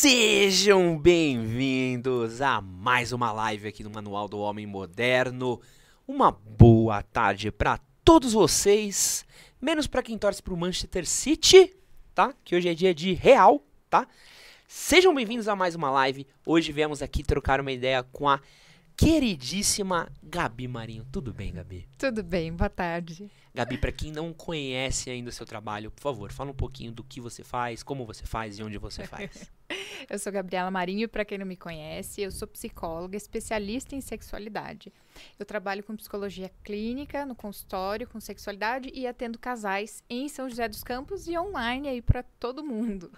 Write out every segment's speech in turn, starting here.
Sejam bem-vindos a mais uma live aqui no Manual do Homem Moderno. Uma boa tarde para todos vocês, menos para quem torce pro Manchester City, tá? Que hoje é dia de Real, tá? Sejam bem-vindos a mais uma live. Hoje viemos aqui trocar uma ideia com a queridíssima Gabi Marinho. Tudo bem, Gabi? Tudo bem, boa tarde. Gabi, para quem não conhece ainda o seu trabalho, por favor, fala um pouquinho do que você faz, como você faz e onde você faz. eu sou Gabriela Marinho, para quem não me conhece, eu sou psicóloga, especialista em sexualidade. Eu trabalho com psicologia clínica no consultório com sexualidade e atendo casais em São José dos Campos e online aí para todo mundo.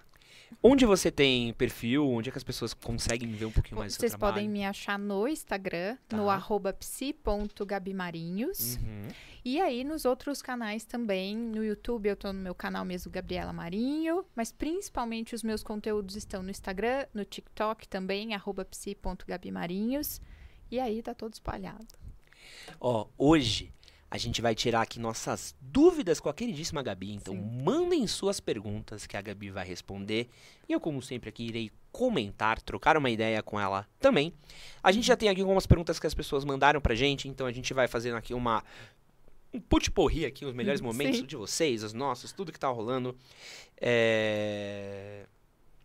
Onde você tem perfil? Onde é que as pessoas conseguem ver um pouquinho mais Vocês do seu trabalho? podem me achar no Instagram, Tá. no arroba psi.gabimarinhos. Uhum. E aí nos outros canais também. No YouTube eu tô no meu canal mesmo, Gabriela Marinho. Mas principalmente os meus conteúdos estão no Instagram, no TikTok também, arroba psi.gabimarinhos. E aí tá todo espalhado. Ó, hoje a gente vai tirar aqui nossas dúvidas com a queridíssima Gabi. Então Sim. mandem suas perguntas que a Gabi vai responder. E eu, como sempre, aqui irei comentar, trocar uma ideia com ela também. A gente já tem aqui algumas perguntas que as pessoas mandaram pra gente, então a gente vai fazendo aqui uma. Um put-porri aqui, os melhores Sim. momentos de vocês, os nossos, tudo que tá rolando. É...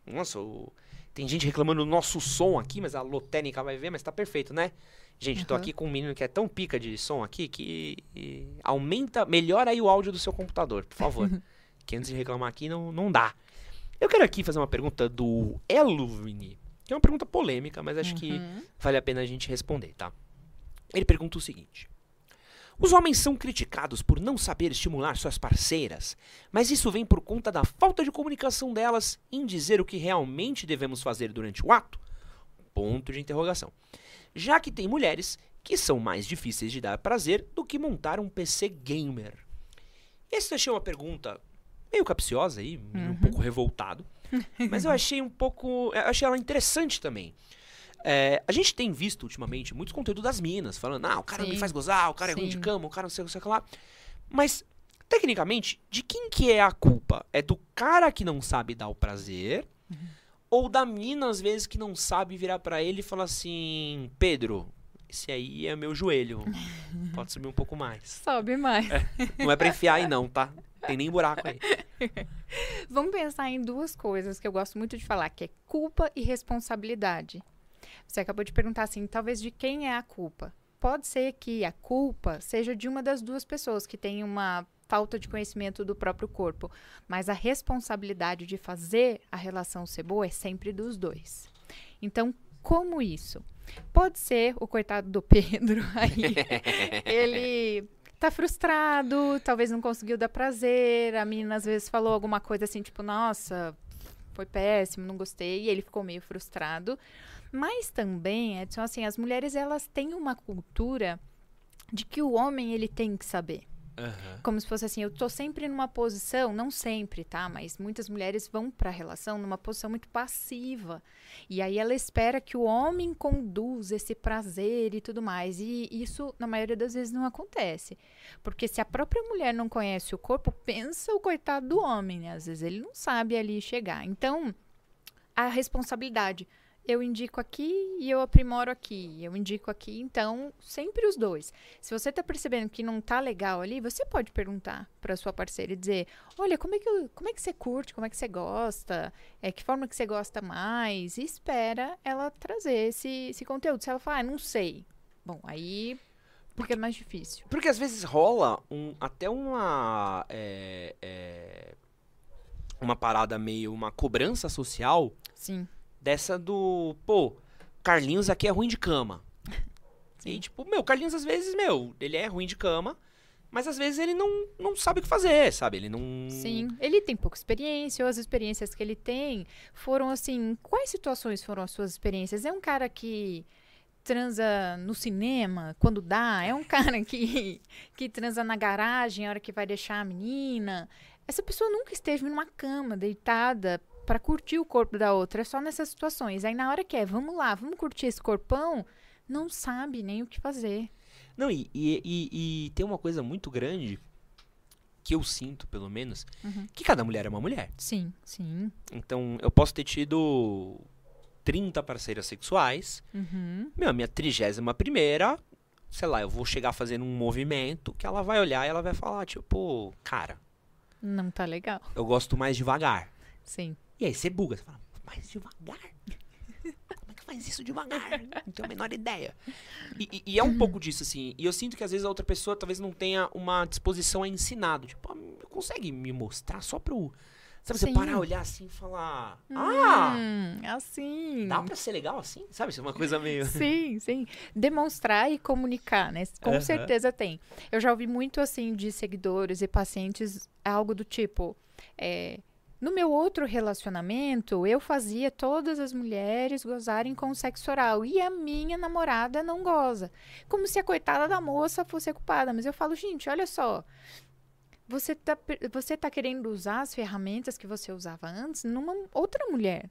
Nossa, o- tem gente reclamando do nosso som aqui, mas a Lotênica vai ver, mas tá perfeito, né? Gente, tô Aham. aqui com um menino que é tão pica de som aqui que e, aumenta, melhora aí o áudio do seu computador, por favor. que antes de reclamar aqui não, não dá. Eu quero aqui fazer uma pergunta do Elvini, que é uma pergunta polêmica, mas acho que Uhum. vale a pena a gente responder, tá? Ele pergunta o seguinte: Os homens são criticados por não saber estimular suas parceiras, mas isso vem por conta da falta de comunicação delas em dizer o que realmente devemos fazer durante o ato? Ponto de interrogação. Já que tem mulheres que são mais difíceis de dar prazer do que montar um PC gamer. Essa eu achei uma pergunta meio capciosa aí, um Uhum. pouco revoltado, mas eu achei um pouco, eu achei ela interessante também. É, a gente tem visto ultimamente muitos conteúdos das minas, falando, ah, o cara me Sim. faz gozar, o cara é ruim de Sim. cama, o cara não sei o que, sei o que lá. Mas, tecnicamente, de quem que é a culpa? É do cara que não sabe dar o prazer? Uhum. Ou da mina, às vezes, que não sabe virar pra ele e falar assim, Pedro, esse aí é meu joelho, pode subir um pouco mais. Sobe mais. Não é pra enfiar aí não, tá? Tem nem buraco aí. Vamos pensar em duas coisas que eu gosto muito de falar, que é culpa e responsabilidade. Você acabou de perguntar assim, talvez de quem é a culpa? Pode ser que a culpa seja de uma das duas pessoas que tem uma falta de conhecimento do próprio corpo, mas a responsabilidade de fazer a relação ser boa é sempre dos dois. Então, como isso? Pode ser o coitado do Pedro aí ele tá frustrado, talvez não conseguiu dar prazer. A menina às vezes falou alguma coisa assim, tipo, nossa, foi péssimo, não gostei, e ele ficou meio frustrado. Mas também, Edson, assim, as mulheres elas têm uma cultura de que o homem ele tem que saber. Aham. Como se fosse assim, eu tô sempre numa posição, não sempre, tá? Mas muitas mulheres vão pra relação numa posição muito passiva. E aí ela espera que o homem conduza esse prazer e tudo mais. E isso, na maioria das vezes, não acontece. Porque se a própria mulher não conhece o corpo, pensa o coitado do homem, né? Às vezes ele não sabe ali chegar. Então, a responsabilidade. Eu indico aqui e eu aprimoro aqui. Eu indico aqui, então, sempre os dois. Se você tá percebendo que não tá legal ali, você pode perguntar para sua parceira e dizer: "Olha, como é que eu- como é que você curte? Como é que você gosta? É que forma que você gosta mais?" E espera ela trazer esse, esse conteúdo. Se ela falar: ah, "Não sei". Bom, aí fica mais difícil. Porque às vezes rola um, até uma. é, é, uma parada meio. uma cobrança social Sim. Dessa do. Pô, Carlinhos aqui é ruim de cama. E tipo, meu, Carlinhos às vezes, meu, ele é ruim de cama, mas às vezes ele não, não sabe o que fazer, sabe? Ele não. Sim, ele tem pouca experiência, ou as experiências que ele tem foram assim. Quais situações foram as suas experiências? É um cara que transa no cinema quando dá? É um cara que, que transa na garagem a hora que vai deixar a menina? Essa pessoa nunca esteve numa cama deitada para curtir o corpo da outra, é só nessas situações. Aí na hora que é, vamos lá, vamos curtir esse corpão, não sabe nem o que fazer. Não, e, e, e, e tem uma coisa muito grande que eu sinto, pelo menos, Uhum. que cada mulher é uma mulher. Sim, sim. Então, eu posso ter tido 30 parceiras sexuais. Uhum. Meu, a minha trigésima primeira, sei lá, eu vou chegar fazendo um movimento que ela vai olhar e ela vai falar, tipo, cara, Não tá legal. eu gosto mais devagar. Sim. E aí você buga, você fala, mais devagar? Como é que faz isso devagar? Não tenho a menor ideia. E, e- e é um pouco disso, assim. E eu sinto que às vezes a outra pessoa talvez não tenha uma disposição a ensinar. Tipo, ah, consegue me mostrar só pra eu. Sabe, você Sim. parar, olhar assim e falar. Ah! Hum, assim. Dá pra ser legal assim? Sabe? Isso é uma coisa meio. Sim, sim. Demonstrar e comunicar, né? Com certeza tem. Eu já ouvi muito assim de seguidores e pacientes algo do tipo. é, no meu outro relacionamento, eu fazia todas as mulheres gozarem com sexo oral e a minha namorada não goza. Como se a coitada da moça fosse culpada. Mas eu falo, gente, olha só. Você tá, você tá querendo usar as ferramentas que você usava antes numa outra mulher.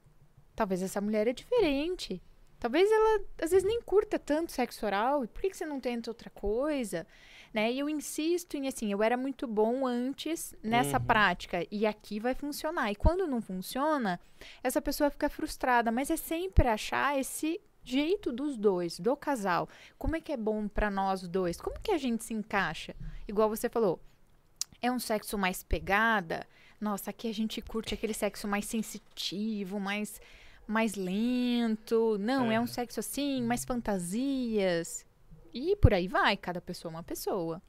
Talvez essa mulher é diferente. Talvez ela, às vezes, nem curta tanto sexo oral. Por que, que você não tenta outra coisa? Né? E eu insisto em, assim, eu era muito bom antes nessa Uhum. prática. E aqui vai funcionar. E quando não funciona, essa pessoa fica frustrada. Mas é sempre achar esse jeito dos dois, do casal. Como é que é bom pra nós dois? Como que a gente se encaixa? Igual você falou, é um sexo mais pegada? Nossa, aqui a gente curte aquele sexo mais sensitivo, mais mais lento. Não, é um Aham. sexo assim, mais fantasias. E por aí vai, cada pessoa é uma pessoa.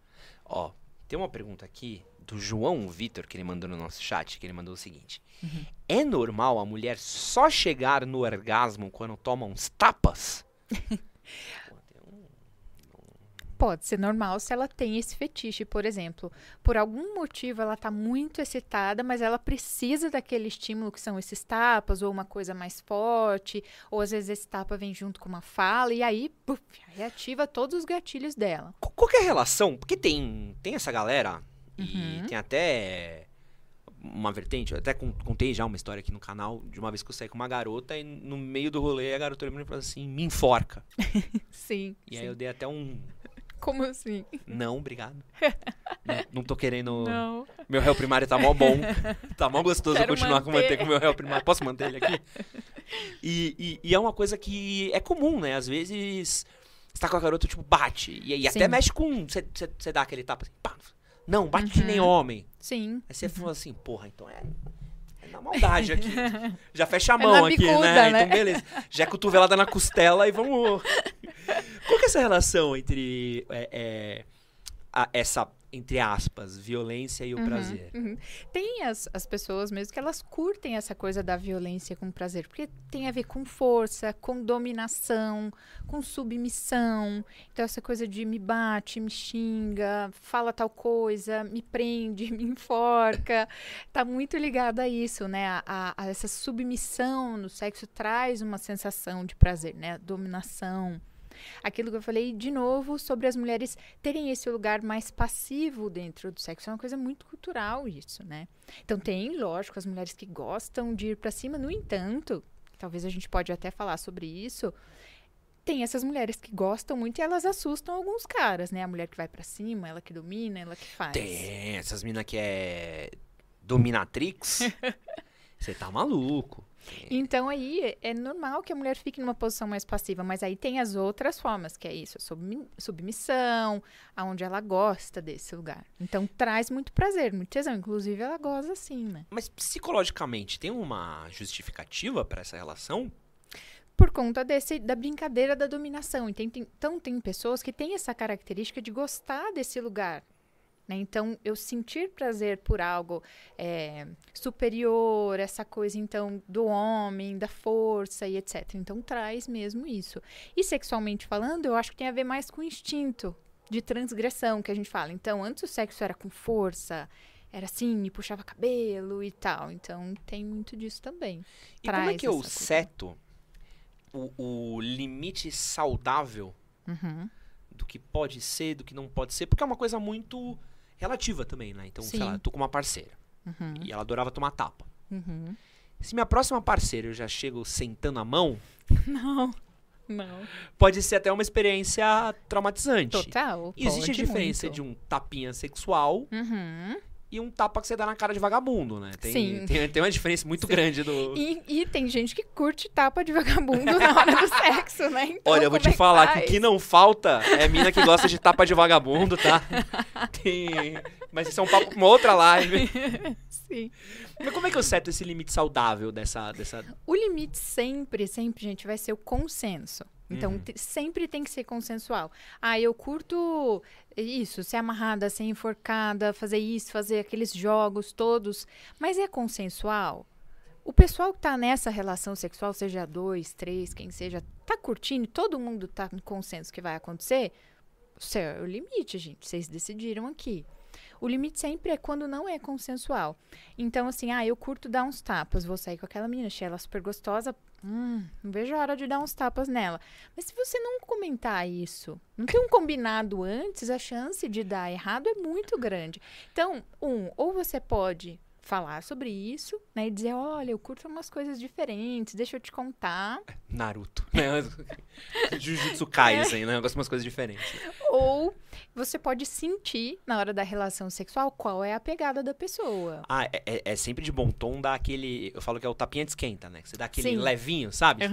Ó, tem uma pergunta aqui do João Vitor que ele mandou no nosso chat, que ele mandou o seguinte: É normal a mulher só chegar no orgasmo quando toma uns tapas? Pode ser normal se ela tem esse fetiche, por exemplo. Por algum motivo ela tá muito excitada, mas ela precisa daquele estímulo que são esses tapas, ou uma coisa mais forte, ou às vezes esse tapa vem junto com uma fala, e aí, puf, aí ativa todos os gatilhos dela. Qu- Qual que é a relação? Porque tem, tem essa galera, e Uhum. tem até uma vertente, eu até con- contei já uma história aqui no canal, de uma vez que eu saí com uma garota, e no meio do rolê a garota olhou e falou assim, me enforca. Sim. E aí eu dei até um, Como assim? não, obrigado. não, não tô querendo... Não. Meu réu primário tá mó bom. Tá mó gostoso Quero continuar com manter. manter com o meu réu primário. Posso manter ele aqui? E, e- e é uma coisa que é comum, né? Às vezes você tá com a garota, tipo, bate. E, e até mexe com. Você, dá aquele tapa assim, pá. Não, bate que nem Uhum. homem. Sim. Aí você fala assim, porra, então é. É na maldade aqui. Já fecha a É mão na aqui, bicuda, né? né? Então, beleza. Já é cotovelada na costela e vamos. Qual que é essa relação entre é, é, a- essa, entre aspas, violência e o prazer? Uhum. Tem as, as pessoas mesmo que elas curtem essa coisa da violência com prazer, porque tem a ver com força, com dominação, com submissão. Então, essa coisa de me bate, me xinga, fala tal coisa, me prende, me enforca, tá muito ligado a isso, né? A, a- a essa submissão no sexo traz uma sensação de prazer, né? Dominação. Aquilo que eu falei de novo sobre as mulheres terem esse lugar mais passivo dentro do sexo. É uma coisa muito cultural isso, né? Então tem, lógico, as mulheres que gostam de ir pra cima. No entanto, talvez a gente pode até falar sobre isso. Tem essas mulheres que gostam muito e elas assustam alguns caras, né? A mulher que vai pra cima, ela que domina, ela que faz. Tem, essas minas que é dominatrix. Você tá maluco. Então aí é normal que a mulher fique numa posição mais passiva, mas aí tem as outras formas, que é isso, submissão, aonde ela gosta desse lugar. Então traz muito prazer, muito tesão, inclusive ela goza assim, né? Mas psicologicamente tem uma justificativa pra essa relação? Por conta desse da brincadeira da dominação. Então tem, então tem pessoas que têm essa característica de gostar desse lugar. Né? Então, eu sentir prazer por algo é, superior, essa coisa, então, do homem, da força e etc. Então, traz mesmo isso. E sexualmente falando, eu acho que tem a ver mais com o instinto de transgressão que a gente fala. Então, antes o sexo era com força, era assim, me puxava cabelo e tal. Então, tem muito disso também. E como é Traz que eu seto o, o limite saudável Uhum. do que pode ser, do que não pode ser? Porque é uma coisa muito relativa também, né? Então, sei Sim. lá, eu tô com uma parceira Uhum. e ela adorava tomar tapa. Uhum. Se minha próxima parceira eu já chego sentando a mão, Não, não. pode ser até uma experiência traumatizante. Total. Existe a diferença muito. de um tapinha sexual Uhum. E um tapa que você dá na cara de vagabundo, né? Tem, Sim. Tem, tem uma diferença muito grande do. E, e tem gente que curte tapa de vagabundo na hora do sexo, né? Então, Olha, eu vou te é falar que o faz? que não falta é mina que gosta de tapa de vagabundo, tá? Tem... Mas isso é um papo pra uma outra live. Sim. Mas como é que eu seto esse limite saudável dessa. dessa... O limite sempre, sempre, gente, vai ser o consenso. Então, Uhum. sempre tem que ser consensual. Ah, eu curto isso, ser amarrada, ser enforcada, fazer isso, fazer aqueles jogos todos. Mas é consensual? O pessoal que tá nessa relação sexual, seja dois, três, quem seja, tá curtindo, todo mundo tá com consenso que vai acontecer? Isso é o limite, gente. Vocês decidiram aqui. O limite sempre é quando não é consensual. Então, assim, ah, eu curto dar uns tapas, vou sair com aquela menina, achei ela super gostosa. Hum, não vejo a hora de dar uns tapas nela. Mas se você não comentar isso, não tem um combinado antes, a chance de dar errado é muito grande. Então, um, ou você pode falar sobre isso, né, e dizer, olha, eu curto umas coisas diferentes, deixa eu te contar. Naruto, né? Jujutsu Kaisen, né? Eu gosto de umas coisas diferentes. Ou você pode sentir, na hora da relação sexual, qual é a pegada da pessoa. Ah, é, é- é sempre de bom tom dar aquele. Eu falo que é o tapinha de esquenta, né? Que você dá aquele Sim. levinho, sabe?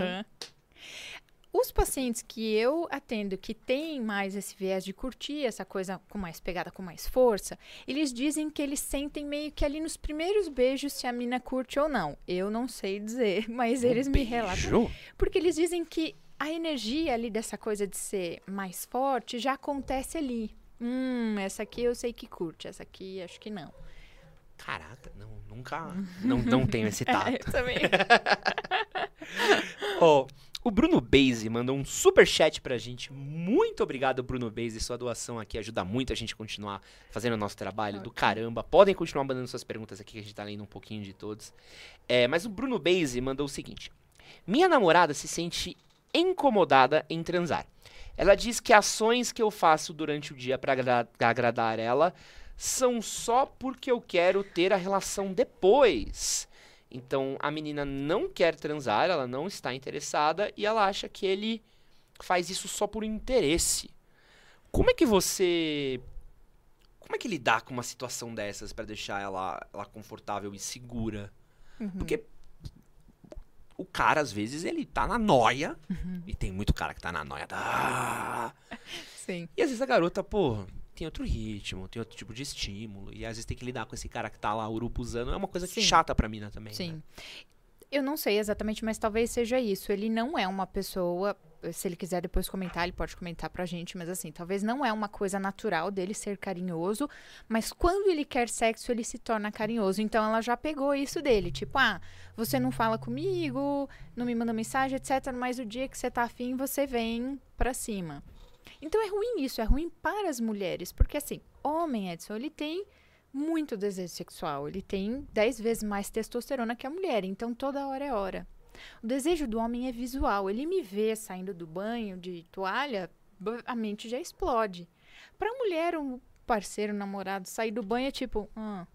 Os pacientes que eu atendo que têm mais esse viés de curtir essa coisa com mais pegada, com mais força, eles dizem que eles sentem meio que ali nos primeiros beijos se a mina curte ou não. Eu não sei dizer, mas eles me relatam. Beijo? Porque eles dizem que a energia ali dessa coisa de ser mais forte já acontece ali. Hum, essa aqui eu sei que curte, essa aqui acho que não. Caraca, não, nunca. Não, não tenho esse tato. É, eu também. Ó, o Bruno Beise mandou um super chat pra gente. Muito obrigado, Bruno Beise. Sua doação aqui ajuda muito a gente a continuar fazendo o nosso trabalho do Ok. caramba. Podem continuar mandando suas perguntas aqui, que a gente tá lendo um pouquinho de todos. É, mas o Bruno Beise mandou o seguinte: Minha namorada se sente incomodada em transar. Ela diz que ações que eu faço durante o dia pra agra- agradar ela são só porque eu quero ter a relação depois. Então a menina não quer transar, ela não está interessada e ela acha que ele faz isso só por interesse. Como é que você. Como é que lidar com uma situação dessas pra deixar ela, ela confortável e segura? Uhum. Porque o cara, às vezes, ele tá na noia. E tem muito cara que tá na noia. Da... Sim. E às vezes a garota, pô, tem outro ritmo, tem outro tipo de estímulo. E às vezes tem que lidar com esse cara que tá lá urupuzando. É uma coisa Sim. chata pra mina também. né? Sim. Eu não sei exatamente, mas talvez seja isso. Ele não é uma pessoa. Se ele quiser depois comentar, ele pode comentar pra gente, mas assim, talvez não é uma coisa natural dele ser carinhoso, mas quando ele quer sexo, ele se torna carinhoso. Então ela já pegou isso dele, tipo, ah, você não fala comigo, não me manda mensagem, etc, mas o dia que você tá afim, você vem pra cima. Então é ruim isso, é ruim para as mulheres, porque assim, homem, Edson, ele tem muito desejo sexual. Ele tem 10 vezes mais testosterona que a mulher, então toda hora é hora. O desejo do homem é visual. Ele me vê saindo do banho de toalha, a mente já explode. Para a mulher, um parceiro, um namorado sair do banho é tipo, ah,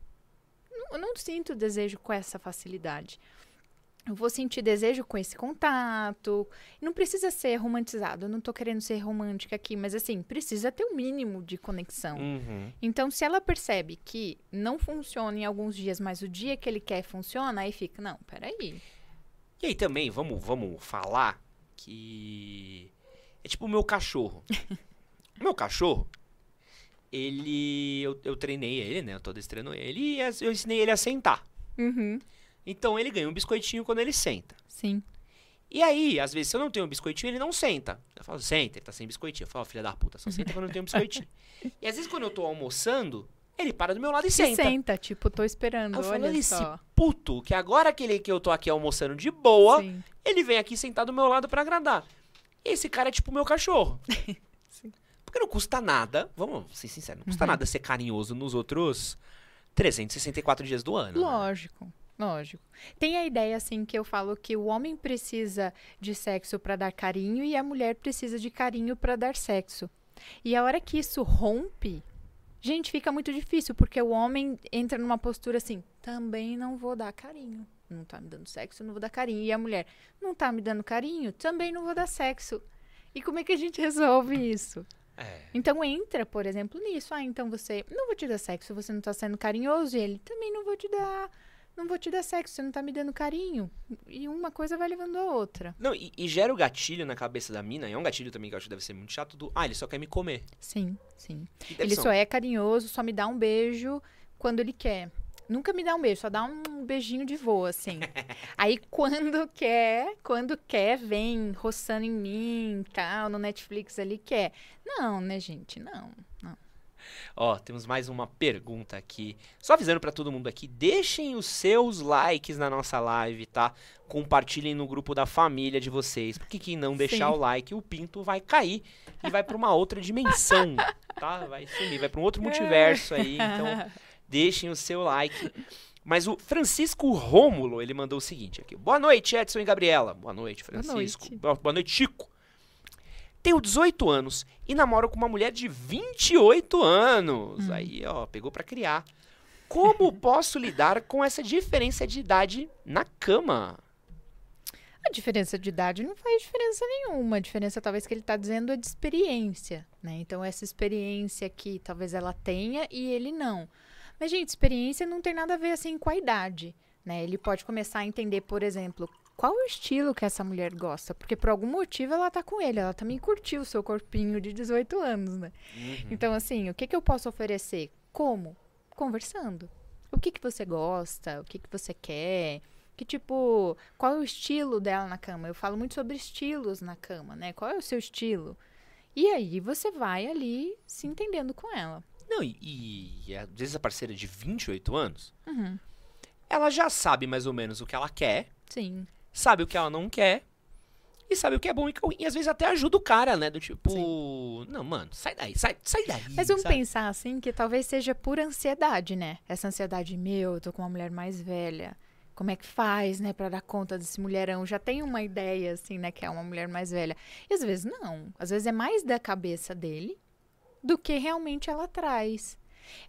não, eu não sinto desejo com essa facilidade. Eu vou sentir desejo com esse contato. Não precisa ser romantizado. Eu não tô querendo ser romântica aqui, mas assim, precisa ter um mínimo de conexão. Uhum. Então, se ela percebe que não funciona em alguns dias, mas o dia que ele quer funciona, aí fica, não, peraí. E aí também, vamos, vamos falar que. É tipo o meu cachorro. o meu cachorro, ele. Eu, eu treinei ele, né? Eu tô adestrando ele e eu ensinei ele a sentar. Uhum. Então ele ganha um biscoitinho quando ele senta. Sim. E aí, às vezes, se eu não tenho um biscoitinho, ele não senta. Eu falo, senta, ele tá sem biscoitinho. Eu falo, filha da puta, só senta quando eu tenho um biscoitinho. e às vezes, quando eu tô almoçando, ele para do meu lado e senta. senta, tipo, tô esperando, Aí eu falo, olha "Olha só. Puto, que agora que, ele, que eu tô aqui almoçando de boa, Sim. ele vem aqui sentar do meu lado pra agradar. E esse cara é tipo o meu cachorro. Porque não custa nada, vamos ser sinceros, não custa Uhum. nada ser carinhoso nos outros 364 dias do ano. né? Lógico, lógico. Tem a ideia, assim, que eu falo que o homem precisa de sexo pra dar carinho e a mulher precisa de carinho pra dar sexo. E a hora que isso rompe, gente, fica muito difícil, porque o homem entra numa postura assim, também não vou dar carinho. Não tá me dando sexo, não vou dar carinho. E a mulher, não tá me dando carinho, também não vou dar sexo. E como é que a gente resolve isso? É. Então entra, por exemplo, nisso. Ah, então você não vou te dar sexo, você não tá sendo carinhoso, e ele também não vou te dar. Não vou te dar sexo, você não tá me dando carinho. E uma coisa vai levando a outra. Não, e, e gera o gatilho na cabeça da mina, e é um gatilho também que eu acho que deve ser muito chato, do, ah, ele só quer me comer. Sim, sim. Ele só é carinhoso, só me dá um beijo quando ele quer. Nunca me dá um beijo, só dá um beijinho de voo, assim. Aí quando quer, quando quer, vem roçando em mim, tal, no Netflix ali, quer. Não, né, gente? Não. Ó, temos mais uma pergunta aqui. Só avisando pra todo mundo aqui, deixem os seus likes na nossa live, tá? Compartilhem no grupo da família de vocês, porque quem não deixar Sim. o like, o pinto vai cair e vai pra uma outra dimensão, tá? Vai sumir, vai pra um outro multiverso aí, então deixem o seu like. Mas o Francisco Rômulo, ele mandou o seguinte aqui. Boa noite, Edson e Gabriela. Boa noite, Boa Francisco. noite. Boa boa noite, Chico. Tenho 18 anos e namoro com uma mulher de 28 anos. Aí, ó, pegou pra criar. Como posso lidar com essa diferença de idade na cama? A diferença de idade não faz diferença nenhuma. A diferença, talvez, que ele está dizendo é de experiência, né? Então, essa experiência que talvez ela tenha e ele não. Mas, gente, experiência não tem nada a ver, assim, com a idade, né? Ele pode começar a entender, por exemplo, qual o estilo que essa mulher gosta. Porque, por algum motivo, ela tá com ele. Ela também curtiu o seu corpinho de 18 anos, né? Então, assim, o que, que eu posso oferecer? Como? Conversando. O que, que você gosta? O que, que você quer? Que tipo, qual é o estilo dela na cama? Eu falo muito sobre estilos na cama, né? Qual é o seu estilo? E aí você vai ali se entendendo com ela. Não, e, e às vezes a parceira de 28 anos, Uhum. ela já sabe mais ou menos o que ela quer, Sim. Sabe o que ela não quer, e sabe o que é bom e é. E às vezes até ajuda o cara, né? Do tipo, não, mano, sai daí, sai, sai daí. Mas vamos sabe? pensar assim que talvez seja por ansiedade, né? Essa ansiedade, meu, eu tô com uma mulher mais velha. Como é que faz, né, pra dar conta desse mulherão? Já tem uma ideia, assim, né, que é uma mulher mais velha. E às vezes não. Às vezes é mais da cabeça dele do que realmente ela traz.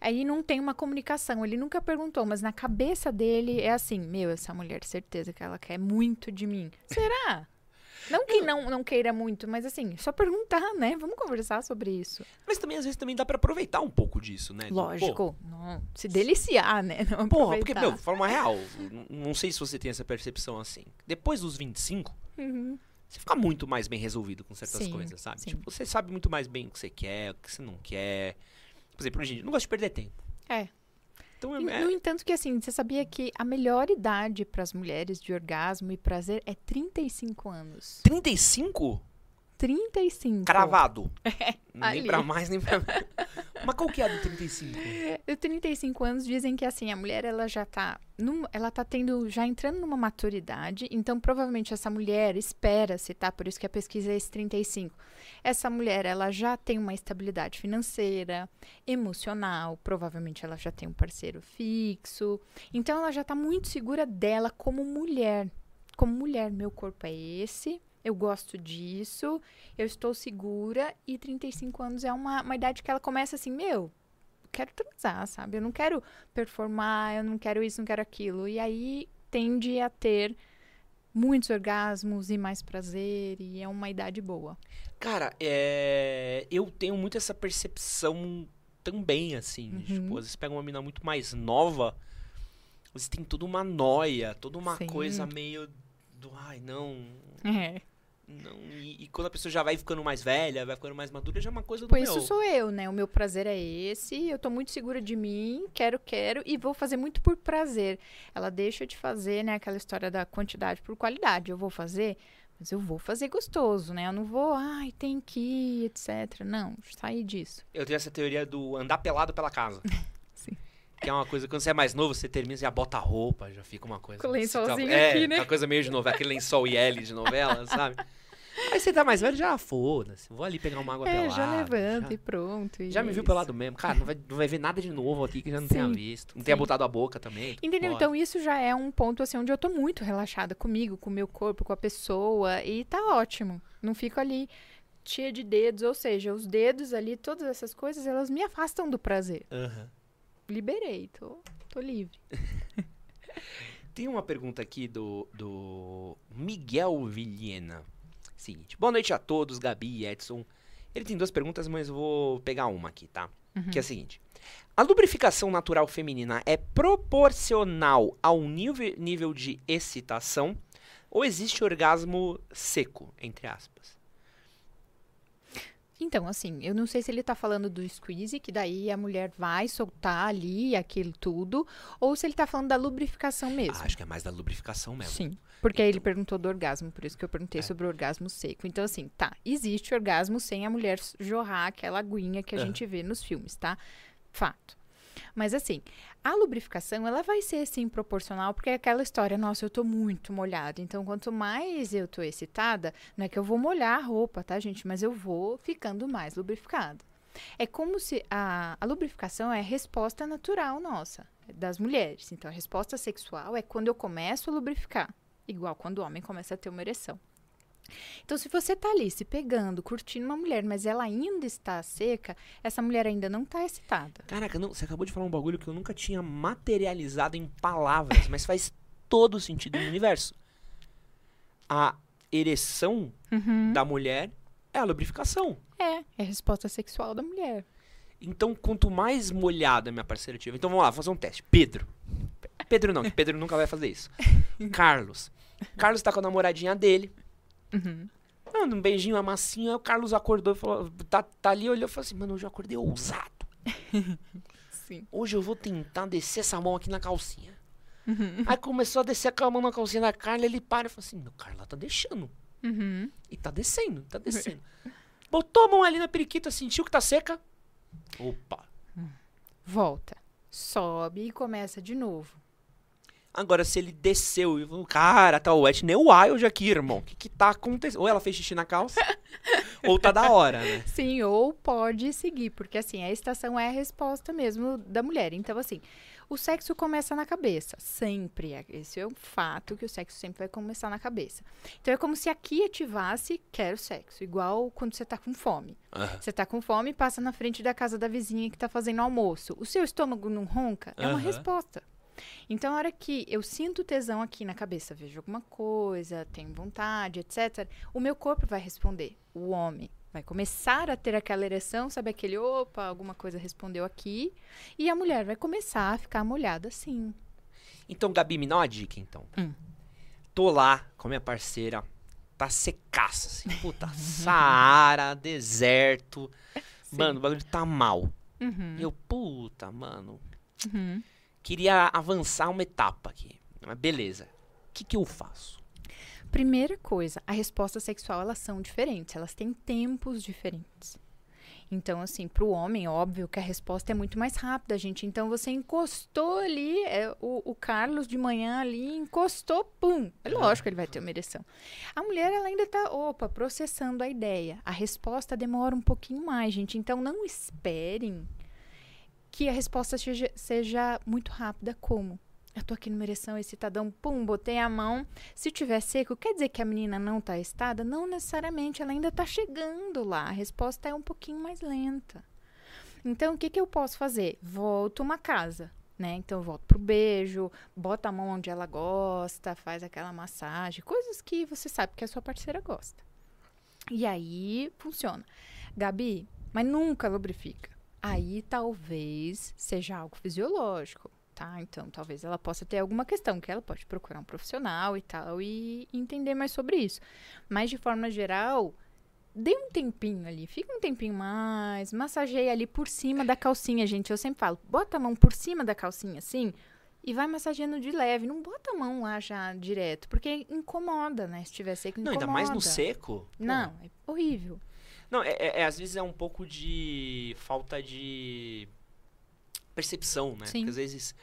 Aí não tem uma comunicação. Ele nunca perguntou, mas na cabeça dele é assim: meu, essa mulher, certeza que ela quer muito de mim. Será? Não que não, não queira muito, mas assim, só perguntar, né? Vamos conversar sobre isso. Mas também, às vezes, também dá pra aproveitar um pouco disso, né? Pô, Lógico. Não, se deliciar, né? Não Porra, porque, meu, forma real, não sei se você tem essa percepção assim. Depois dos 25, Uhum. você fica muito mais bem resolvido com certas Sim, coisas, sabe? sim. Tipo, você sabe muito mais bem o que você quer, o que você não quer. Por exemplo, gente, não gosto de perder tempo. É. Então, E, é, No entanto, que assim, você sabia que a melhor idade para as mulheres de orgasmo e prazer é 35 anos. 35? 35. Cravado. nem ali. pra mais, nem pra menos. Mas qual que é a do 35? E 35 anos dizem que assim, a mulher ela já tá, num, ela tá tendo, já entrando numa maturidade, então provavelmente essa mulher espera-se, tá? Por isso que a pesquisa é esse 35. Essa mulher, ela já tem uma estabilidade financeira, emocional, provavelmente ela já tem um parceiro fixo. Então ela já tá muito segura dela como mulher. Como mulher, meu corpo é esse, eu gosto disso, eu estou segura e 35 anos é uma, uma idade que ela começa assim, meu, eu quero transar, sabe? Eu não quero performar, eu não quero isso, não quero aquilo. E aí tende a ter muitos orgasmos e mais prazer e é uma idade boa. Cara, é... eu tenho muito essa percepção também, assim. Uhum. Tipo, às vezes pega uma mina muito mais nova, vezes tem toda uma noia, toda uma Sim. coisa meio do, ai, não, É. não. E, e quando a pessoa já vai ficando mais velha, vai ficando mais madura, já é uma coisa do Pois meu. isso sou eu, né? O meu prazer é esse, eu tô muito segura de mim, quero, quero, e vou fazer muito por prazer. Ela deixa de fazer, né, aquela história da quantidade por qualidade. Eu vou fazer, mas eu vou fazer gostoso, né? Eu não vou, ai, tem que ir, etc. Não, sair disso. Eu tenho essa teoria do andar pelado pela casa. Que é uma coisa, quando você é mais novo, você termina e já bota a roupa, já fica uma coisa. Com o lençolzinho é, aqui, né? Aquela coisa meio de novela, aquele lençol IL de novela, sabe? Aí você tá mais velho, já foda-se. Vou ali pegar uma água é, pelada. já levanta já- e pronto. e Já me é viu isso. pelado mesmo. Cara, não vai, não vai ver nada de novo aqui que já não tenha Sim, visto. Não tenha sim. botado a boca também. Entendeu? Então isso já é um ponto assim onde eu tô muito relaxada comigo, com o meu corpo, com a pessoa e tá ótimo. Não fico ali cheia de dedos, ou seja, os dedos ali, todas essas coisas, elas me afastam do prazer. Aham. Liberei, tô, tô livre. Tem uma pergunta aqui do, do Miguel Vilhena. Seguinte. Boa noite a todos, Gabi e Edson. Ele tem duas perguntas, mas eu vou pegar uma aqui, tá? Uhum. Que é a seguinte. A lubrificação natural feminina é proporcional ao nível, nível de excitação ou existe orgasmo seco, entre aspas? Então, assim, eu não sei se ele tá falando do squeeze, que daí a mulher vai soltar ali aquilo tudo, ou se ele tá falando da lubrificação mesmo. Ah, acho que é mais da lubrificação mesmo. Sim. Porque aí ele perguntou do orgasmo, por isso que eu perguntei É. sobre o orgasmo seco. Então, assim, tá, existe orgasmo sem a mulher jorrar aquela aguinha que a Aham. gente vê nos filmes, tá? Fato. Mas assim, a lubrificação, ela vai ser sim proporcional, porque é aquela história, nossa, eu tô muito molhada. Então, quanto mais eu tô excitada, não é que eu vou molhar a roupa, tá, gente? Mas eu vou ficando mais lubrificada. É como se a, a lubrificação é a resposta natural nossa, das mulheres. Então, a resposta sexual é quando eu começo a lubrificar. Igual quando o homem começa a ter uma ereção. Então, se você tá ali se pegando, curtindo uma mulher, mas ela ainda está seca, essa mulher ainda não tá excitada. Caraca, não, você acabou de falar um bagulho que eu nunca tinha materializado em palavras, mas faz todo sentido no universo. A ereção da mulher é a lubrificação. É, é a resposta sexual da mulher. Então, quanto mais molhada minha parceira tiver. Então, vamos lá, fazer um teste. Pedro. Pedro não, que Pedro nunca vai fazer isso. Carlos. Carlos tá com a namoradinha dele. Uhum. Mano, um beijinho, uma massinha. Aí o Carlos acordou e falou: tá, tá ali, olhou e falou assim: Mano, hoje eu acordei ousado. Sim. Hoje eu vou tentar descer essa mão aqui na calcinha. Uhum. Aí começou a descer a mão na calcinha da Carla, ele para e falou assim: Meu, Carla tá deixando. Uhum. E tá descendo, tá descendo. Botou a mão ali na periquita, sentiu que tá seca. Opa. Volta. Sobe e começa de novo. Agora, se ele desceu e falou, cara, tá o wet nem wild aqui, irmão. O que que tá acontecendo? Ou ela fez xixi na calça, ou tá da hora, né? Sim, ou pode seguir, porque assim, a estação é a resposta mesmo da mulher. Então, assim, o sexo começa na cabeça, sempre. Esse é um fato que o sexo sempre vai começar na cabeça. Então, é como se aqui ativasse, quero sexo, igual quando você tá com fome. Você tá com fome, passa na frente da casa da vizinha que tá fazendo almoço. O seu estômago não ronca? É uma resposta. Então, a hora que eu sinto tesão aqui na cabeça, vejo alguma coisa, tenho vontade, etc., o meu corpo vai responder. O homem vai começar a ter aquela ereção, sabe aquele, opa, alguma coisa respondeu aqui. E a mulher vai começar a ficar molhada assim. Então, Gabi, me dá uma dica, então. Hum. Tô lá com a minha parceira, tá secaça, assim. Puta, Saara, deserto. Mano, o bagulho tá mal. Uhum, eu, puta, mano, uhum. Queria avançar uma etapa aqui. Mas beleza. O que que eu faço? Primeira coisa, a resposta sexual, elas são diferentes, elas têm tempos diferentes. Então, assim, para o homem, óbvio que a resposta é muito mais rápida, gente. Então, você encostou ali, é, o, o Carlos de manhã ali encostou, pum. É lógico que ele vai ter uma ereção. A mulher, ela ainda tá, opa, processando a ideia. A resposta demora um pouquinho mais, gente. Então, não esperem que a resposta seja, seja muito rápida, como? Eu tô aqui numa ereção, excitadão, pum, botei a mão. Se tiver seco, quer dizer que a menina não tá excitada? Não necessariamente, ela ainda tá chegando lá. A resposta é um pouquinho mais lenta. Então, o que, que eu posso fazer? Volto uma casa, né? Então, volto pro beijo, bota a mão onde ela gosta, faz aquela massagem, coisas que você sabe que a sua parceira gosta. E aí, funciona. Gabi, mas nunca lubrifica. Aí, talvez seja algo fisiológico tá? Então, talvez ela possa ter alguma questão que ela pode procurar um profissional e tal e entender mais sobre isso. Mas de forma geral, dê um tempinho ali, fica um tempinho mais, massageia ali por cima da calcinha, gente. Eu sempre falo, bota a mão por cima da calcinha assim e vai massageando de leve, não bota a mão lá já direto, porque incomoda, né? Se tiver seco, Não, incomoda. ainda mais no seco. Não, é horrível. Não, é, é- é, às vezes é um pouco de falta de percepção, né? Sim. Porque às vezes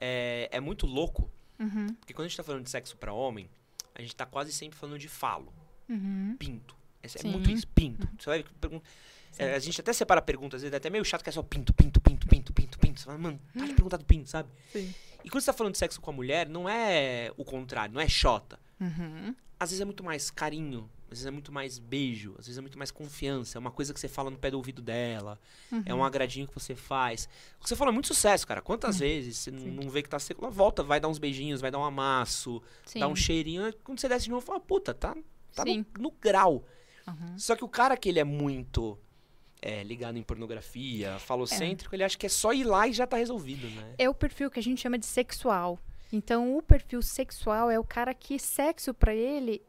é, é muito louco, Uhum, porque quando a gente tá falando de sexo pra homem, a gente tá quase sempre falando de falo, uhum. pinto. É, é Sim. muito isso, pinto. Você vai pergun- Sim. é, a gente até separa perguntas, às vezes é até meio chato que é só pinto, pinto, pinto, pinto, pinto, pinto. Você fala, mano, para de perguntar do pinto, sabe? Sim. E quando você tá falando de sexo com a mulher, não é o contrário, não é xota. Uhum. Às vezes é muito mais carinho, às vezes é muito mais beijo, às vezes é muito mais confiança. É uma coisa que você fala no pé do ouvido dela, é Uhum. um agradinho que você faz. O que você falou é muito sucesso, cara. Quantas vezes você n- não vê que tá seco, ela volta, vai dar uns beijinhos, vai dar um amasso, Sim. dá um cheirinho. Quando você desce de novo, fala, puta, tá, tá no, Sim. no grau. Uhum. Só que o cara que ele é muito é, ligado em pornografia, falocêntrico, ele acha que é só ir lá e já tá resolvido, né? É o perfil que a gente chama de sexual. Então, o perfil sexual é o cara que sexo pra ele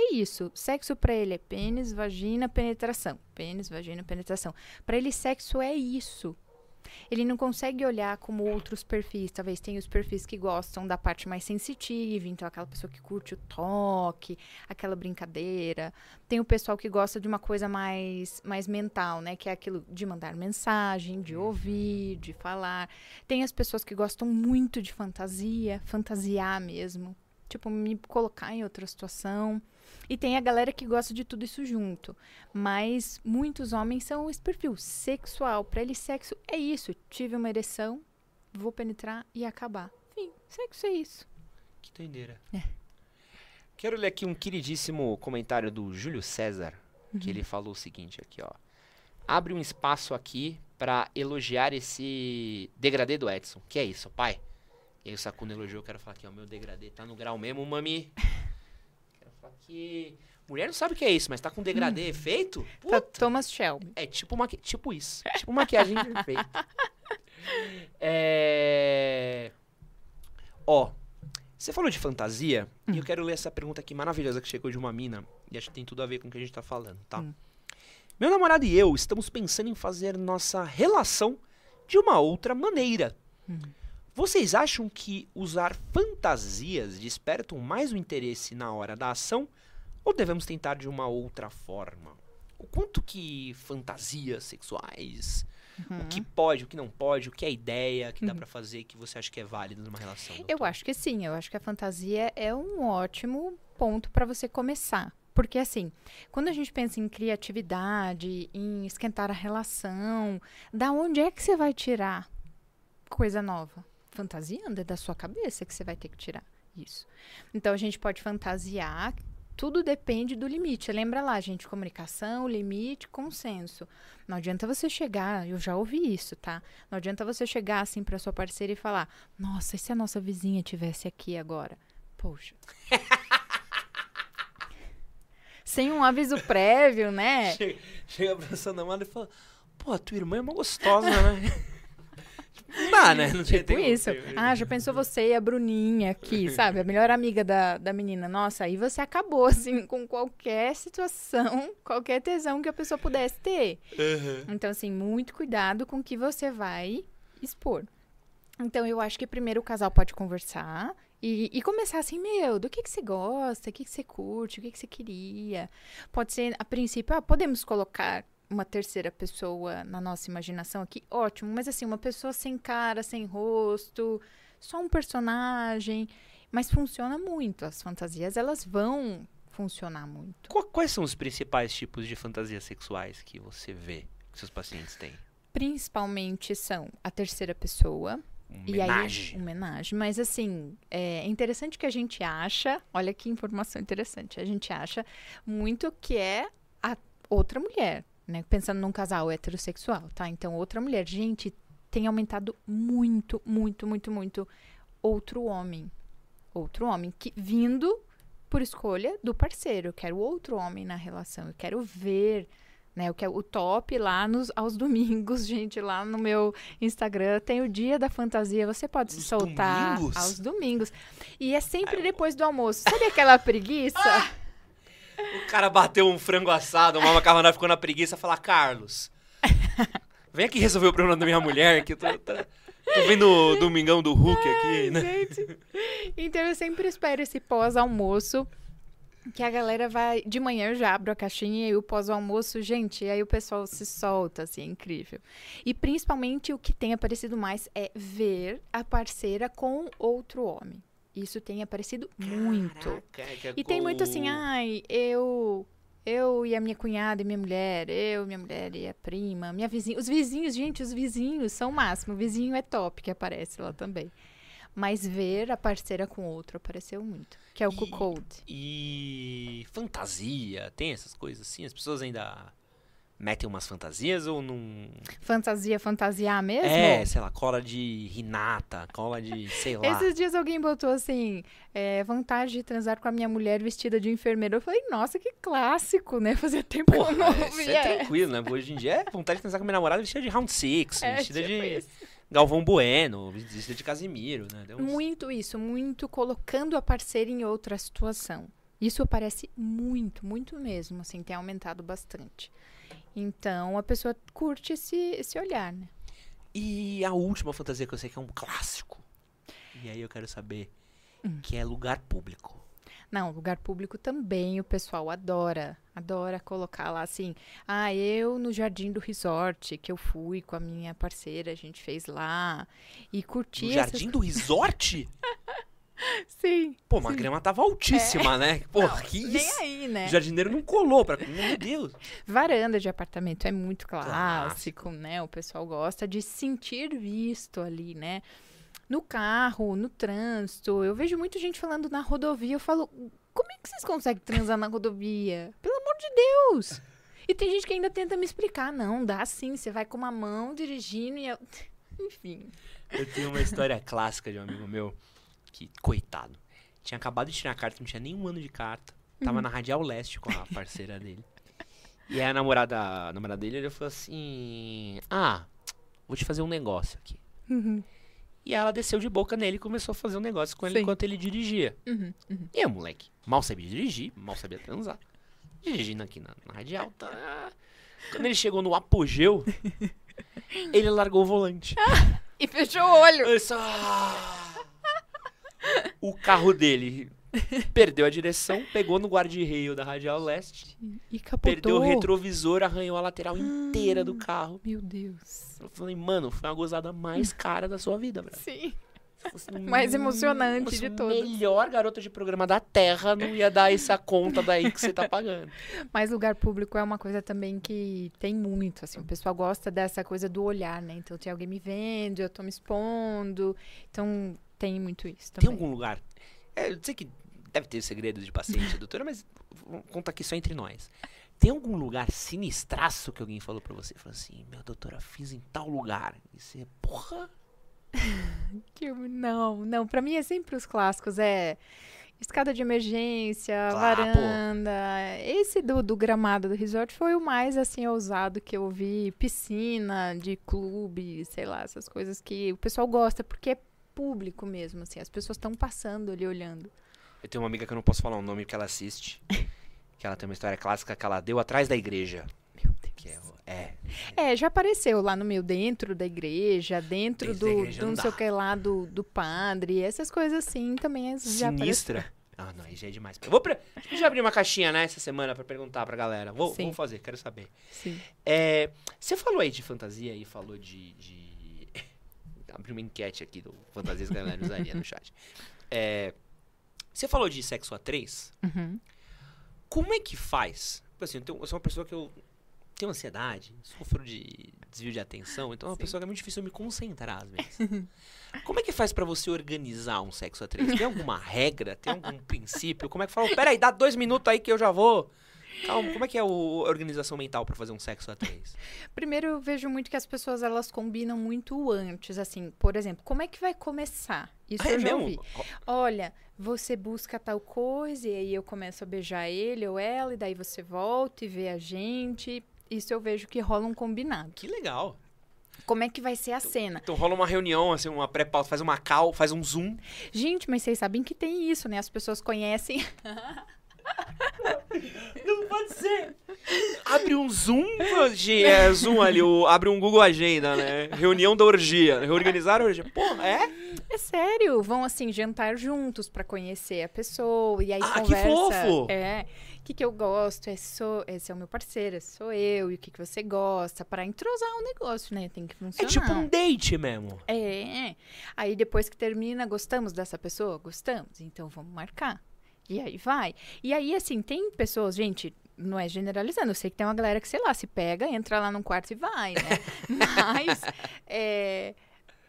é isso. Sexo pra ele é pênis, vagina, penetração. Pênis, vagina, penetração. Pra ele, sexo é isso. Ele não consegue olhar como outros perfis. Talvez tenha os perfis que gostam da parte mais sensitiva, então aquela pessoa que curte o toque, aquela brincadeira. Tem o pessoal que gosta de uma coisa mais, mais mental, né? Que é aquilo de mandar mensagem, de ouvir, de falar. Tem as pessoas que gostam muito de fantasia, fantasiar mesmo. Tipo, me colocar em outra situação. E tem a galera que gosta de tudo isso junto. Mas muitos homens são esse perfil sexual. Para ele, sexo é isso. Tive uma ereção, vou penetrar e acabar. Enfim, sexo é isso. Que doideira. É. Quero ler aqui um queridíssimo comentário do Júlio César, Uhum. que ele falou o seguinte aqui, ó. Abre um espaço aqui pra elogiar esse degradê do Edson. Que é isso, pai? E aí o Sakuno elogiou, eu quero falar aqui, ó, meu degradê tá no grau mesmo, mami. Falar que... Mulher não sabe o que é isso, mas tá com degradê feito? Tá Puta. Thomas Shelby. É tipo, maqui... tipo isso. Tipo maquiagem perfeita. É... Ó, você falou de fantasia, e eu quero ler essa pergunta aqui maravilhosa que chegou de uma mina, e acho que tem tudo a ver com o que a gente tá falando, tá? Hum. Meu namorado e eu estamos pensando em fazer nossa relação de uma outra maneira. Vocês acham que usar fantasias despertam mais o interesse na hora da ação ou devemos tentar de uma outra forma? O quanto que fantasias sexuais, o que pode, o que não pode, o que é ideia que dá pra fazer que você acha que é válido numa relação? Eu doutor? acho que sim, eu acho que a fantasia é um ótimo ponto para você começar. Porque assim, quando a gente pensa em criatividade, em esquentar a relação, da onde é que você vai tirar coisa nova? Fantasiando, é da sua cabeça que você vai ter que tirar isso. Então a gente pode fantasiar, tudo depende do limite. Lembra lá, gente, comunicação, limite, consenso. Não adianta você chegar, eu já ouvi isso, tá? Não adianta você chegar assim para sua parceira e falar: "Nossa, e se a nossa vizinha tivesse aqui agora?" Poxa. Sem um aviso prévio, né? Chega, chega pra sua namorada e fala: Pô, a tua irmã é uma gostosa, né? dá, né? Não Tipo tem- isso. tem- Ah, já pensou você e a Bruninha aqui, sabe? A melhor amiga da, da menina. Nossa, aí você acabou, assim, com qualquer situação, qualquer tesão que a pessoa pudesse ter. Aham. Então, assim, muito cuidado com o que você vai expor. Então, eu acho que primeiro o casal pode conversar e, e começar assim, meu, do que, que você gosta, o que, que você curte, o que, que você queria. Pode ser, a princípio, ah, podemos colocar uma terceira pessoa na nossa imaginação aqui, ótimo, mas assim, uma pessoa sem cara, sem rosto, só um personagem, mas funciona muito. As fantasias, elas vão funcionar muito. Qu- Quais são os principais tipos de fantasias sexuais que você vê que seus pacientes têm? Principalmente são a terceira pessoa, E aí, Homenagem. homenagem. Mas assim, é interessante que a gente acha, olha que informação interessante, a gente acha muito que é a outra mulher, né? Pensando num casal heterossexual, tá? Então, outra mulher. Gente, tem aumentado muito, muito, muito, muito outro homem. Outro homem que vindo por escolha do parceiro. Eu quero outro homem na relação. Eu quero ver, né? Eu quero o top lá nos, aos domingos, gente, lá no meu Instagram tem o dia da fantasia. Você pode se soltar domingos? aos domingos. E é sempre depois do almoço. Sabe aquela preguiça? O cara bateu um frango assado, uma macarronada ficou na preguiça e fala, Carlos, vem aqui resolver o problema da minha mulher, que eu tô, tá- tô vendo o Domingão do Hulk aqui, né? Gente. Então eu sempre espero esse pós-almoço. Que a galera vai. De manhã eu já abro a caixinha e o pós-almoço, gente, aí o pessoal se solta, assim, é incrível. E principalmente o que tem aparecido mais é ver a parceira com outro homem. Isso tem aparecido muito. Caraca, E tem muito assim, ai, eu. Eu e a minha cunhada e minha mulher, eu, minha mulher e a prima, minha vizinha. Os vizinhos, gente, os vizinhos são o máximo. O vizinho é top que aparece lá também. Mas ver a parceira com outro apareceu muito. Que é o E- cuckold. E fantasia, tem essas coisas assim? As pessoas ainda metem umas fantasias ou não. Fantasia, fantasiar mesmo? É, sei lá, cola de Renata, cola de, sei lá. Esses dias alguém botou assim, é, vontade de transar com a minha mulher vestida de enfermeira. Eu falei, nossa, que clássico, né? Fazia tempo que eu Porra, não isso ouvia. é tranquilo, né? Hoje em dia é vontade de transar com a minha namorada vestida de Round Six, É, vestida tipo de isso. Galvão Bueno, vestida de Casimiro, né? Uns- Muito isso, muito colocando a parceira em outra situação. Isso parece muito, muito mesmo, assim, tem aumentado bastante. Então, a pessoa curte esse, esse olhar, né? E a última fantasia que eu sei que é um clássico. E aí eu quero saber que é lugar público. Não, lugar público também o pessoal adora. Adora colocar lá assim. Ah, eu no jardim do resort, que eu fui com a minha parceira, a gente fez lá. E curti No essas jardim do resort? Sim. Pô, mas a grama tava altíssima, né? Pô, que Nem isso? aí, né? O jardineiro não colou pra. Meu Deus. Varanda de apartamento é muito Clássico. né? O pessoal gosta de sentir visto ali, né? No carro, no trânsito. Eu vejo muita gente falando na rodovia. Eu falo, como é que vocês conseguem transar na rodovia? Pelo amor de Deus! E tem gente que ainda tenta me explicar. Não, dá sim. Você vai com uma mão dirigindo e. a- Enfim. Eu tenho uma história clássica de um amigo meu que, coitado, tinha acabado de tirar a carta, não tinha nem um ano de carta. Tava na Radial Leste com a parceira dele. E aí a namorada, a namorada dele, ele falou assim: Ah, vou te fazer um negócio aqui. E ela desceu de boca nele e começou a fazer um negócio com ele Sim. enquanto ele dirigia. Uhum, uhum. E o moleque mal sabia dirigir, mal sabia transar. Dirigindo aqui na, na radial. Tá. Quando ele chegou no apogeu, ele largou o volante. E fechou o olho. Ele só- "Ah". O carro dele perdeu a direção, pegou no guarda-reio da Radial Leste, E capotou. perdeu o retrovisor, arranhou a lateral inteira do carro. Meu Deus. Eu falei, mano, foi a gozada mais cara da sua vida, velho. Sim. Mais emocionante fosse de o todas. melhor garota de programa da Terra não ia dar essa conta daí que você tá pagando. Mas lugar público é uma coisa também que tem muito, assim, o pessoal gosta dessa coisa do olhar, né? Então tem alguém me vendo, eu tô me expondo, então tem muito isso Tem também. algum lugar? É, eu sei que deve ter segredos de paciente, doutora, mas contar aqui só entre nós. Tem algum lugar sinistraço que alguém falou pra você? Falou assim, meu doutora, fiz em tal lugar. E você, porra. Não, não, pra mim é sempre os clássicos, é escada de emergência, Claro, pô. varanda. Esse do, do gramado do resort foi o mais, assim, ousado que eu vi. Piscina de clube, sei lá, essas coisas que o pessoal gosta, porque é público mesmo, assim, as pessoas estão passando ali olhando. Eu tenho uma amiga que eu não posso falar o nome porque ela assiste. que ela tem uma história clássica que ela deu atrás da igreja. Meu Deus. Que é, é, É, já apareceu lá no meu, dentro da igreja, dentro do, igreja do não não sei o que lá, do, do padre, essas coisas assim também as- sinistra. Ah, não, aí já é demais. Eu vou pre... Acho que já abri uma caixinha, né, essa semana pra perguntar pra galera. Vou, vou fazer, quero saber. Sim. É, você falou aí de fantasia e falou de. de... Abri uma enquete aqui do Fantasias que a galera usaria no chat. É, você falou de sexo a três. Uhum. Como é que faz? Tipo Assim, eu, tenho- eu sou uma pessoa que eu tenho ansiedade, sofro de desvio de atenção, então é uma Sim. pessoa que é muito difícil me concentrar às vezes. Como é que faz pra você organizar um sexo a três? Tem alguma regra? Tem algum princípio? Como é que fala? Peraí, dá dois minutos aí que eu já vou. Calma, como é que é a organização mental pra fazer um sexo a três? Primeiro, eu vejo muito que as pessoas elas combinam muito antes, assim, por exemplo, como é que vai começar? Isso Ah, é eu já mesmo? ouvi. Olha, você busca tal coisa e aí eu começo a beijar ele ou ela e daí você volta e vê a gente. Isso eu vejo que rola um combinado. Que legal. Como é que vai ser a cena? Então rola uma reunião, assim, uma pré-pauta, faz uma call, faz um zoom. Gente, mas vocês sabem que tem isso, né? As pessoas conhecem. Não pode ser. Abre um Zoom, de, é, Zoom ali, o, abre um Google Agenda, né? Reunião da orgia, reorganizar a orgia. Porra, é? É sério, vão assim jantar juntos pra conhecer a pessoa e aí Ah, que conversa. fofo! É. O que, que eu gosto? É sou, esse é o meu parceiro, esse sou eu. E o que, que você gosta? Pra entrosar o negócio, né? Tem que É funcionar. tipo um date mesmo. É. Aí depois que termina, gostamos dessa pessoa? Gostamos. Então vamos marcar. E aí vai. E aí, assim, tem pessoas, gente, não é generalizando, eu sei que tem uma galera que, sei lá, se pega, entra lá num quarto e vai, né? Mas é,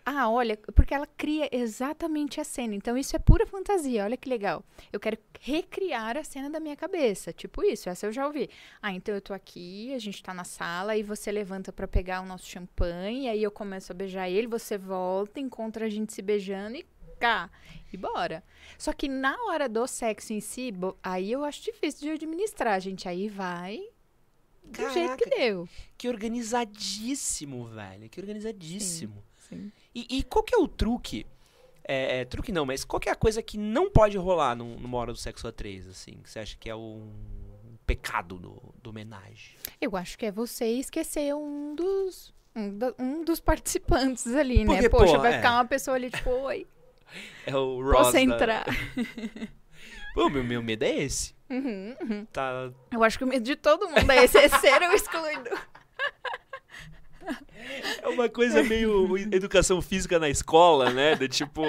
Ah, olha, porque ela cria exatamente a cena. Então, isso é pura fantasia. Olha que legal. Eu quero recriar a cena da minha cabeça. Tipo isso, essa eu já ouvi. Ah, então eu tô aqui, a gente tá na sala, e você levanta para pegar o nosso champanhe, aí eu começo a beijar ele, você volta, encontra a gente se beijando e cá. E bora. Só que na hora do sexo em si, aí eu acho difícil de administrar, gente. Aí vai do Caraca, jeito que deu. Que organizadíssimo, velho. Que organizadíssimo. Sim, sim. E, e qual que é o truque? É, é, truque não, mas qual que é a coisa que não pode rolar no, numa hora do sexo a três, assim? Que você acha que é um pecado do, do homenagem? Eu acho que é você esquecer um dos, um, do, um dos participantes ali, né? Porque, né? Poxa, pô, vai é. ficar uma pessoa ali, tipo, oi. É o Ross Posso entrar? Pô, meu, meu medo é esse. Uhum, uhum. Tá... Eu acho que o medo de todo mundo é esse, é ser o excluído. É uma coisa meio educação física na escola, né? Do tipo,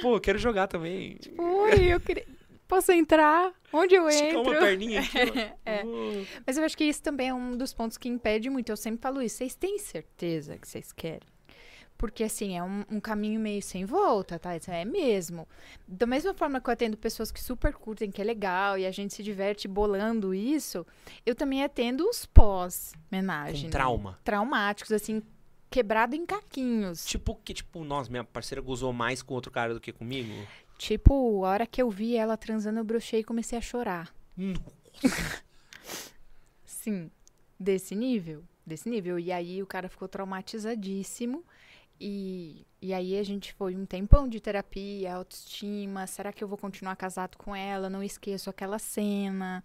pô, quero jogar também. Oi, eu queria. Posso entrar? Onde eu Esticar entro? uma perninha aqui. É. Oh. Mas eu acho que isso também é um dos pontos que impede muito. Eu sempre falo isso. Vocês têm certeza que vocês querem? Porque, assim, é um, um caminho meio sem volta, tá? Isso é mesmo. Da mesma forma que eu atendo pessoas que super curtem, que é legal, e a gente se diverte bolando isso, eu também atendo os pós-menagem. Né? trauma. Traumáticos, assim, quebrado em caquinhos. Tipo, que tipo, nossa, minha parceira gozou mais com outro cara do que comigo. Tipo, a hora que eu vi ela transando, eu brochei e comecei a chorar. Sim, desse nível, desse nível. E aí o cara ficou traumatizadíssimo. E, e aí a gente foi um tempão de terapia, autoestima. Será que eu vou continuar casado com ela? Não esqueço aquela cena.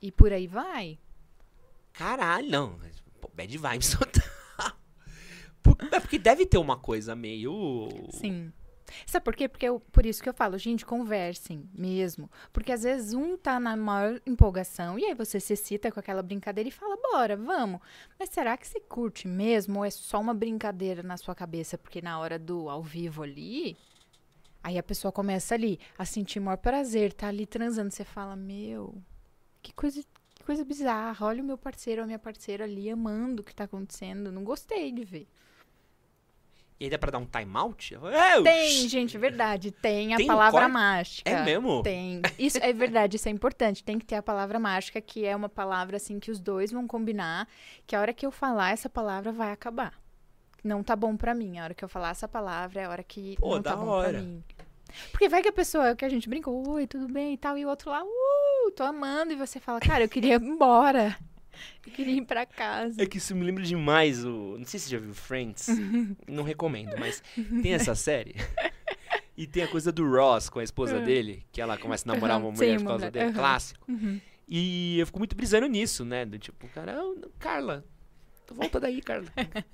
E por aí vai. Caralho, não. Bad vibes total. É porque deve ter uma coisa meio. Sim. Sabe por quê? Porque eu, por isso que eu falo, gente, conversem mesmo. Porque às vezes um tá na maior empolgação e aí você se excita com aquela brincadeira e fala, bora, vamos. Mas será que você curte mesmo ou é só uma brincadeira na sua cabeça? Porque na hora do ao vivo ali, aí a pessoa começa ali a sentir maior prazer, tá ali transando. Você fala, meu, que coisa, que coisa bizarra. Olha o meu parceiro ou a minha parceira ali amando o que tá acontecendo. Não gostei de ver. E aí dá pra dar um time out? É, Tem, gente, verdade. Tem a Tem um palavra corte? mágica. É mesmo? Tem. Isso é verdade, isso é importante. Tem que ter a palavra mágica, que é uma palavra assim que os dois vão combinar, que a hora que eu falar essa palavra vai acabar. Não tá bom pra mim. A hora que eu falar essa palavra é a hora que Pô, não tá bom hora. pra mim. Porque vai que a pessoa que a gente brincou, oi, tudo bem e tal, e o outro lá, uh, tô amando, e você fala, cara, eu queria ir embora. Eu queria ir pra casa. É que isso me lembra demais o. Não sei se você já viu Friends. não recomendo, mas tem essa série. E tem a coisa do Ross com a esposa Uhum. dele, que ela começa a namorar Uhum, uma mulher sim, por causa mulher, dele. uhum. Clássico. Uhum. E eu fico muito brisando nisso, né? Do tipo, cara, "Ah, Carla, volta daí, Carla.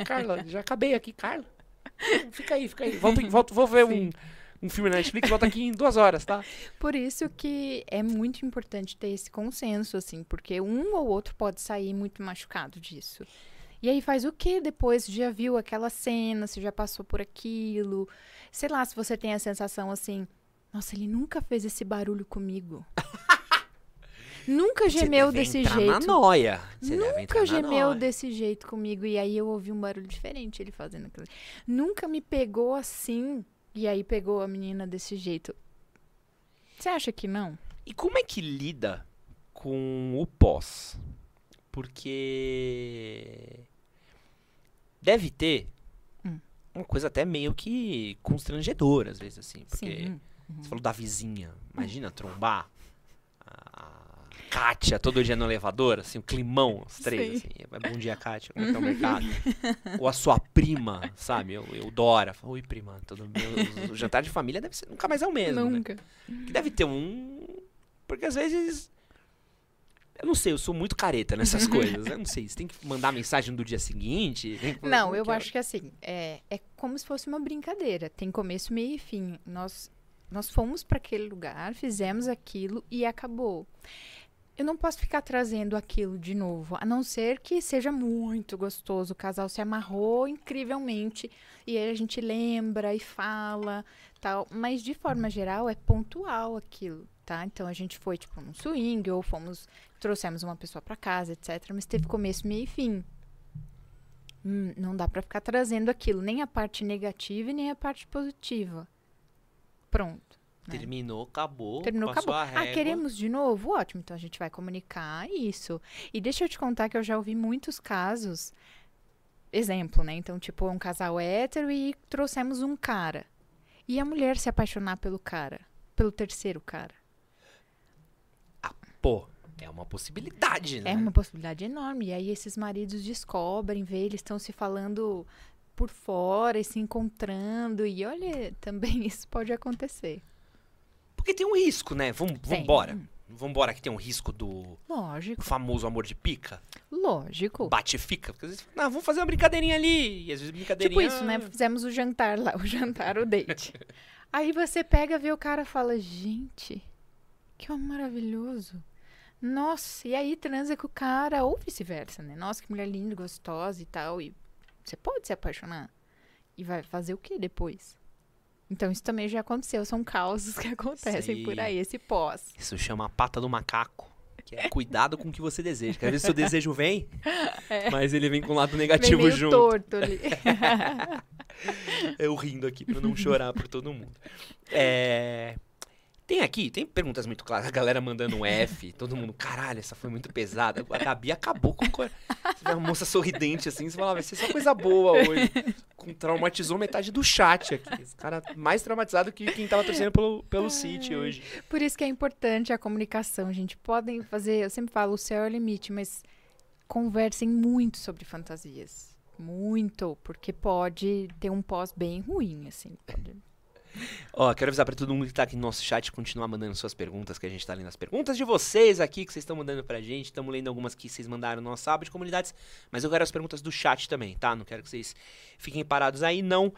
Carla, já acabei aqui, Carla. Fica aí, fica aí. Volto, volto, vou ver Sim. um filme na Netflix, volta aqui em duas horas, tá? Por isso que é muito importante ter esse consenso, assim, porque um ou outro pode sair muito machucado disso. E aí faz o que depois? Já viu aquela cena, se já passou por aquilo. Sei lá, se você tem a sensação assim, nossa, ele nunca fez esse barulho comigo. nunca gemeu desse jeito. na noia. Você Nunca gemeu noia. desse jeito comigo. E aí eu ouvi um barulho diferente ele fazendo aquilo. Nunca me pegou assim. E aí pegou a menina desse jeito. Você acha que não? E como é que lida com o pós? Porque deve ter Hum. uma coisa até meio que constrangedora, às vezes, assim. Porque Sim. você falou da vizinha. Imagina trombar Kátia todo dia no elevador, assim, o climão, os três, Sim. assim. Vai, Bom dia, Kátia, como é que tá o mercado? Ou a sua prima, sabe? Eu, eu Dora. fala, Oi, prima, tudo bem? O, o jantar de família deve ser, nunca mais é o mesmo, né? Nunca. Que deve ter um. Porque às vezes. Eu não sei, eu sou muito careta nessas coisas. Eu não sei, você tem que mandar mensagem do dia seguinte. que- Não, eu que é? acho que assim, é, é como se fosse uma brincadeira. Tem começo, meio e fim. Nós, nós fomos para aquele lugar, fizemos aquilo e acabou. Eu não posso ficar trazendo aquilo de novo, a não ser que seja muito gostoso. O casal se amarrou incrivelmente e aí a gente lembra e fala, tal. Mas de forma geral é pontual aquilo, tá? Então a gente foi tipo num swing ou fomos trouxemos uma pessoa para casa, etc. Mas teve começo, meio e fim. Hum, não dá pra ficar trazendo aquilo, nem a parte negativa e nem a parte positiva. Pronto. Né? Terminou, acabou. Terminou, acabou. Ah, queremos de novo? Ótimo, então a gente vai comunicar isso. E deixa eu te contar que eu já ouvi muitos casos. Exemplo, né? Então, tipo, um casal hétero e trouxemos um cara. E a mulher se apaixonar pelo cara, pelo terceiro cara. Pô, é uma possibilidade, né? É uma possibilidade enorme. E aí esses maridos descobrem, vê, eles estão se falando por fora e se encontrando. E olha, também isso pode acontecer. Porque tem um risco, né? Vamos, Tem. vambora. Vambora, que tem um risco do Lógico, famoso amor de pica. lógico. Bate e fica. Porque às vezes, não, vamos fazer uma brincadeirinha ali. E às vezes Tipo brincadeirinha... isso, né? Fizemos o jantar lá, o jantar, o date. Aí você pega, vê o cara e fala, gente, que homem maravilhoso. Nossa, e aí transa com o cara, ou vice-versa, né? Nossa, que mulher linda, gostosa e tal. E você pode se apaixonar. E vai fazer o que depois? Então, isso também já aconteceu. São causos que acontecem aí. por aí, esse pós. Isso chama a pata do macaco. Que é cuidado com o que você deseja. Que às vezes seu desejo vem, mas ele vem com o lado Vem negativo meio junto. torto ali. Eu rindo aqui pra não chorar por todo mundo. É, Tem aqui, tem perguntas muito claras. A galera mandando um F, todo mundo, caralho, essa foi muito pesada. A Gabi acabou com. Você vê uma moça sorridente assim, você fala, "Ah, vai ser só coisa boa hoje. Com, traumatizou metade do chat aqui. Esse cara mais traumatizado que quem tava torcendo pelo, pelo City hoje. Por isso que é importante a comunicação, gente. Podem fazer, eu sempre falo, o céu é o limite, mas conversem muito sobre fantasias. Muito, porque pode ter um pós bem ruim, assim. Pode... Ó, quero avisar pra todo mundo que tá aqui no nosso chat continuar mandando suas perguntas, que a gente tá lendo as perguntas de vocês aqui, que vocês estão mandando pra gente. Estamos lendo algumas que vocês mandaram no nosso aba de comunidades, mas eu quero as perguntas do chat também, tá? Não quero que vocês fiquem parados aí, não.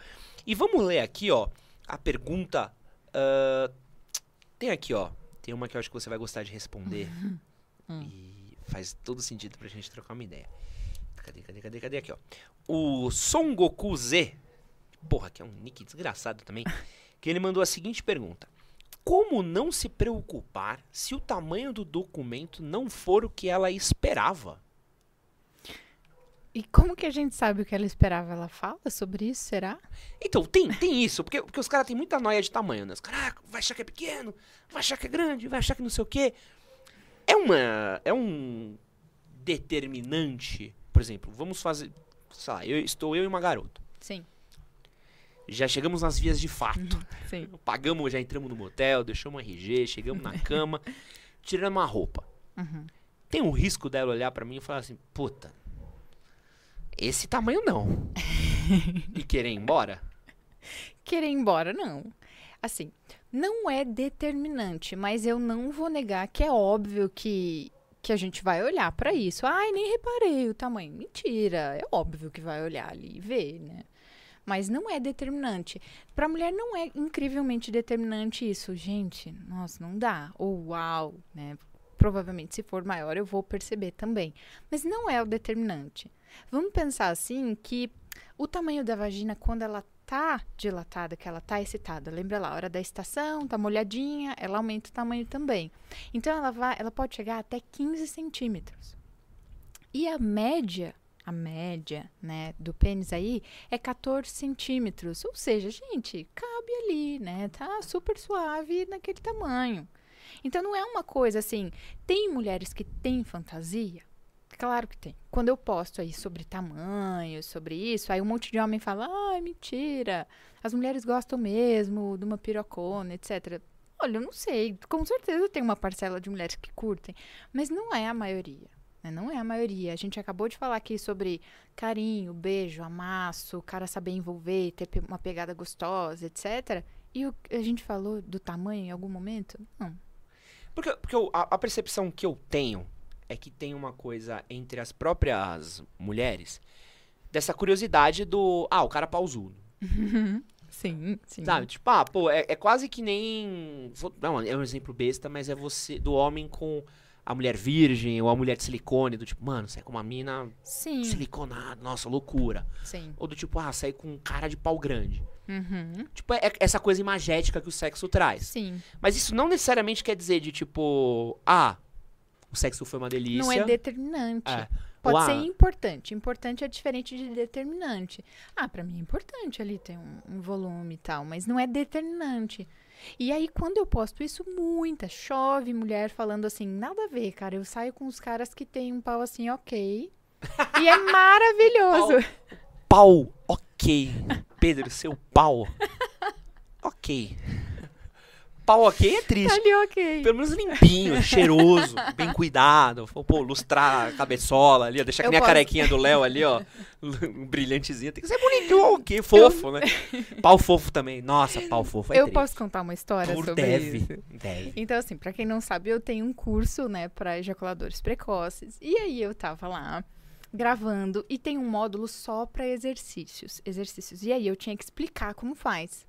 E vamos ler aqui, ó, a pergunta. ah, tem aqui, ó. Tem uma que eu acho que você vai gostar de responder. E faz todo sentido pra gente trocar uma ideia. Cadê, cadê, cadê, cadê? Aqui, ó. O Son Goku Z. Porra, que é um nick desgraçado também. Que ele mandou a seguinte pergunta: Como não se preocupar se o tamanho do documento não for o que ela esperava? E como que a gente sabe o que ela esperava? Ela fala sobre isso, será? Então, tem, tem isso, porque, porque os caras têm muita noia de tamanho, né? Os caras, ah, vai achar que é pequeno, vai achar que é grande, vai achar que não sei o quê. É uma. É um determinante. Por exemplo, vamos fazer. Sei lá, eu, estou eu e uma garota. Sim, Já chegamos nas vias de fato. sim. Pagamos, já entramos no motel, deixamos um RG, chegamos na cama, tiramos uma roupa. Uhum. Tem um risco dela olhar pra mim e falar assim, puta, esse tamanho não. e querer ir embora? Querer ir embora, não. Assim, não é determinante, mas eu não vou negar que é óbvio que, que a gente vai olhar pra isso. Ai, nem reparei o tamanho. Mentira, é óbvio que vai olhar ali e ver, né? Mas não é determinante. Pra mulher não é incrivelmente determinante isso. Gente, nossa, não dá. Ou uau, né? Provavelmente, se for maior, eu vou perceber também. Mas não é o determinante. Vamos pensar assim que o tamanho da vagina, quando ela tá dilatada, que ela tá excitada, lembra lá, a hora da estação, tá molhadinha, ela aumenta o tamanho também. Então ela vai, ela pode chegar até 15 centímetros. E a média, a média, né, do pênis aí é 14 centímetros. Ou seja, gente, cabe ali, né? Tá super suave naquele tamanho. Então não é uma coisa assim. Tem mulheres que têm fantasia? Claro que tem. Quando eu posto aí sobre tamanho, sobre isso, aí um monte de homem fala, ai, mentira. As mulheres gostam mesmo de uma pirocona, etc. Olha, eu não sei. Com certeza tem uma parcela de mulheres que curtem, mas não é a maioria. Né? Não é a maioria. A gente acabou de falar aqui sobre carinho, beijo, amasso, o cara saber envolver, ter uma pegada gostosa, etc. E o- a gente falou do tamanho em algum momento? Não. Porque, porque eu- a, a percepção que eu tenho é que tem uma coisa entre as próprias mulheres dessa curiosidade do. Ah, o cara pausudo. Sim, sim. Sabe? Tipo, ah, pô, é, é quase que nem. vou- Não, é um exemplo besta, mas é você. Do homem com a mulher virgem ou a mulher de silicone, do tipo, mano, sai com uma mina Sim, siliconada, nossa, loucura. sim. Ou do tipo, ah, sai com um cara de pau grande. Uhum. Tipo, é essa coisa imagética que o sexo traz. Sim. Mas isso não necessariamente quer dizer de tipo, ah, o sexo foi uma delícia. Não é determinante. É. Pode ser ah, importante. Importante é diferente de determinante. Ah, pra mim é importante ali ter um, um volume e tal, mas não é determinante. E aí, quando eu posto isso, muita, chove mulher falando assim, nada a ver, cara. Eu saio com os caras que tem um pau assim, ok. e é maravilhoso. Pau, ok. Pedro, seu pau. Ok. Pau ok é triste. ali, ok. Pelo menos limpinho, cheiroso, bem cuidado. Pô, lustrar a cabeçola ali, ó, deixar que Eu nem a posso- carequinha do Léo ali, ó. Um brilhantezinho. Tem que ser bonitinho, ok, fofo, né? Pau fofo também. Nossa, pau fofo é eu triste. posso contar uma história Por- sobre deve, isso? deve. Então, assim, pra quem não sabe, eu tenho um curso, né, pra ejaculadores precoces. E aí eu tava lá gravando e tem um módulo só pra exercícios, exercícios. E aí eu tinha que explicar como faz.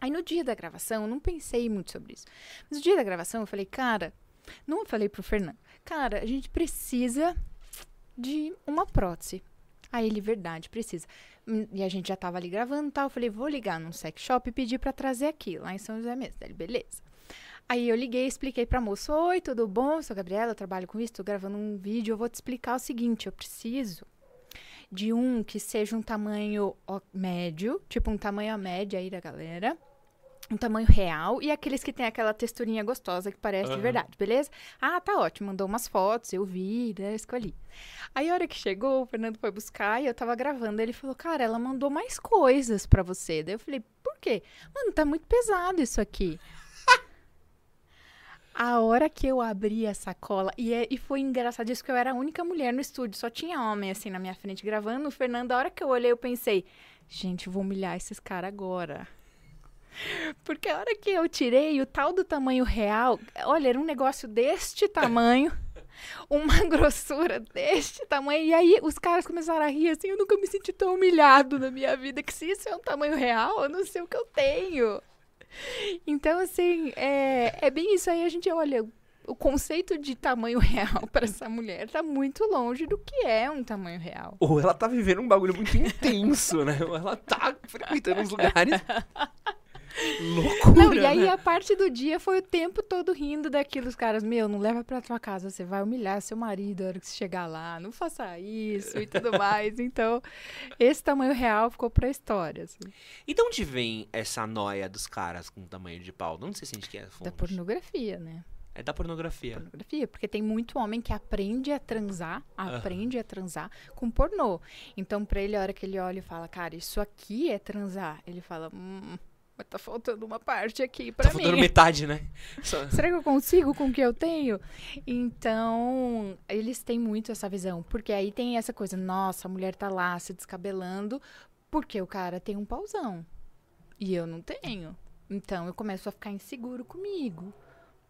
Aí no dia da gravação, eu não pensei muito sobre isso. Mas no dia da gravação eu falei, cara, não falei pro Fernando, cara, a gente precisa de uma prótese. Aí ele, verdade, precisa. Hum, E a gente já tava ali gravando e tal. Eu falei, vou ligar num sex shop e pedir pra trazer aqui, lá em São José mesmo. Ele, beleza. Aí eu liguei expliquei pra moça: Oi, tudo bom? Sou a Gabriela, eu trabalho com isso, tô gravando um vídeo. Eu vou te explicar o seguinte: eu preciso de um que seja um tamanho médio, tipo um tamanho a média aí da galera. Um tamanho real e aqueles que tem aquela texturinha gostosa que parece de Aham. verdade, beleza? Ah, tá ótimo. Mandou umas fotos, eu vi, né? Escolhi. Aí a hora que chegou, o Fernando foi buscar e eu tava gravando. Ele falou, cara, ela mandou mais coisas pra você. Daí eu falei, por quê? Mano, tá muito pesado isso aqui. A hora que eu abri a sacola, e, é- e foi engraçado isso que eu era a única mulher no estúdio, só tinha homem assim na minha frente gravando. O Fernando, a hora que eu olhei, eu pensei, gente, eu vou humilhar esses caras agora. Porque a hora que eu tirei o tal do tamanho real, olha, era um negócio deste tamanho, uma grossura deste tamanho, e aí os caras começaram a rir assim, eu nunca me senti tão humilhado na minha vida, que se isso é um tamanho real, eu não sei o que eu tenho. Então, assim, é, é bem isso aí. A gente olha, o conceito de tamanho real para essa mulher tá muito longe do que é um tamanho real. Ou ela tá vivendo um bagulho muito intenso, né? Ou ela tá frequentando uns lugares. Loucura. Não, e aí né? a parte do dia foi o tempo todo rindo daquilo. Os caras, meu, não leva pra tua casa, você vai humilhar seu marido na hora que você chegar lá, não faça isso e tudo mais. Então, esse tamanho real ficou pra história. assim. E de onde vem essa noia dos caras com tamanho de pau? De onde você sente que é a Da pornografia, né? É da pornografia. pornografia, porque tem muito homem que aprende a transar, aprende a transar com pornô. Então, pra ele, a hora que ele olha e fala, cara, isso aqui é transar, ele fala, hum, mas tá faltando uma parte aqui pra Tá mim. faltando metade, né? Só- Será que eu consigo com o que eu tenho? Então, eles têm muito essa visão. Porque aí tem essa coisa, nossa, a mulher tá lá se descabelando porque o cara tem um pauzão. E eu não tenho. Então, eu começo a ficar inseguro comigo.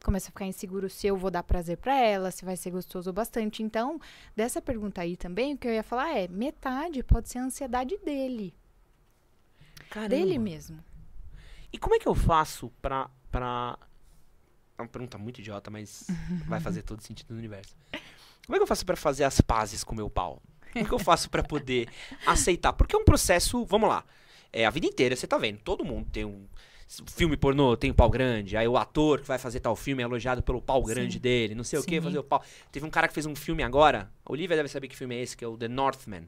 Começo a ficar inseguro se eu vou dar prazer pra ela, se vai ser gostoso ou bastante. Então, dessa pergunta aí também, o que eu ia falar é, metade pode ser a ansiedade dele. Caramba. Dele mesmo. E como é que eu faço pra. pra... É uma pergunta muito idiota, mas vai fazer todo sentido no universo. Como é que eu faço pra fazer as pazes com o meu pau? Como é que eu faço pra poder aceitar? Porque é um processo, vamos lá. É a vida inteira, você tá vendo, todo mundo tem um filme pornô, tem um pau grande, aí o ator que vai fazer tal filme é elogiado pelo pau grande Sim. dele, não sei o que, Sim. fazer o pau. Teve um cara que fez um filme agora, a Olivia deve saber que filme é esse, que é o The Northman.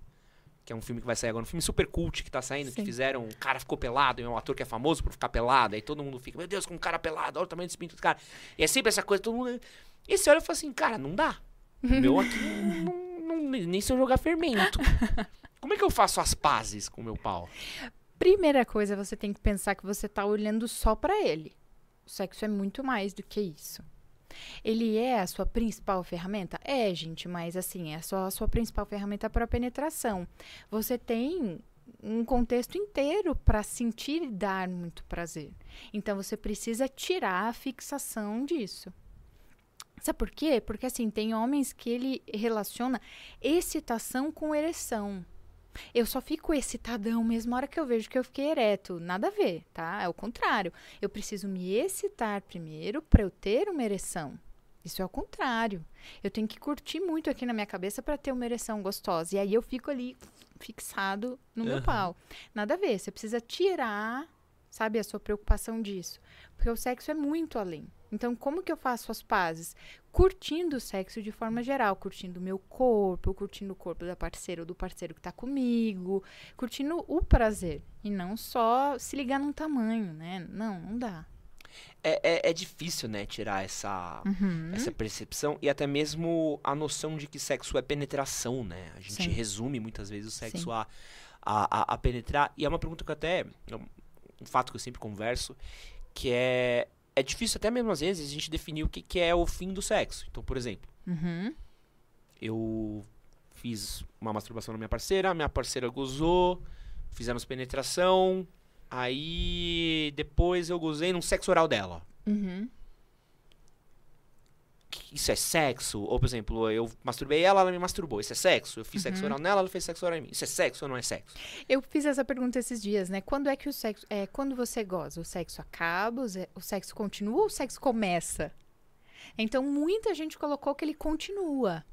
Que é um filme que vai sair agora, um filme super cult que tá saindo, que Sim. fizeram, o cara ficou pelado, é um ator que é famoso por ficar pelado, aí todo mundo fica, meu Deus, como um cara pelado, olha o tamanho desse pinto do cara. E é sempre essa coisa, todo mundo. E você olha e fala assim, cara, não dá. O meu aqui não, não- nem se eu jogar fermento. Como é que eu faço as pazes com o meu pau? Primeira coisa, você tem que pensar que você tá olhando só pra ele. O sexo é muito mais do que isso. Ele é a sua principal ferramenta? É, gente, mas assim, é só a sua principal ferramenta para penetração. Você tem um contexto inteiro para sentir e dar muito prazer. Então você precisa tirar a fixação disso. Sabe por quê? Porque assim, tem homens que ele relaciona excitação com ereção. Eu só fico excitadão mesmo na hora que eu vejo que eu fiquei ereto. Nada a ver, tá? É o contrário. Eu preciso me excitar primeiro para eu ter uma ereção. Isso é o contrário. Eu tenho que curtir muito aqui na minha cabeça para ter uma ereção gostosa. E aí eu fico ali fixado no meu Aham. pau. Nada a ver. Você precisa tirar, sabe, a sua preocupação disso. Porque o sexo é muito além. Então, como que eu faço as pazes? Curtindo o sexo de forma geral, curtindo o meu corpo, curtindo o corpo da parceira ou do parceiro que tá comigo, curtindo o prazer. E não só se ligar num tamanho, né? Não, não dá. É, é, é difícil, né, tirar essa, Uhum. essa percepção e até mesmo a noção de que sexo é penetração, né? A gente Sim. resume muitas vezes o sexo a, a, a, penetrar. E é uma pergunta que eu até. é um fato que eu sempre converso, que é. É difícil até mesmo às vezes a gente definir o que, que é o fim do sexo. Então, por exemplo, Uhum. eu fiz uma masturbação na minha parceira, minha parceira gozou, fizemos penetração, aí depois eu gozei num sexo oral dela. Uhum. Isso é sexo? Ou, por exemplo, eu masturbei ela, ela me masturbou. Isso é sexo? Eu fiz sexo Uhum. oral nela, ela fez sexo oral em mim. Isso é sexo ou não é sexo? Eu fiz essa pergunta esses dias, né? Quando é que o sexo. É, quando você goza, o sexo acaba, o sexo continua ou o sexo começa? Então, muita gente colocou que ele continua.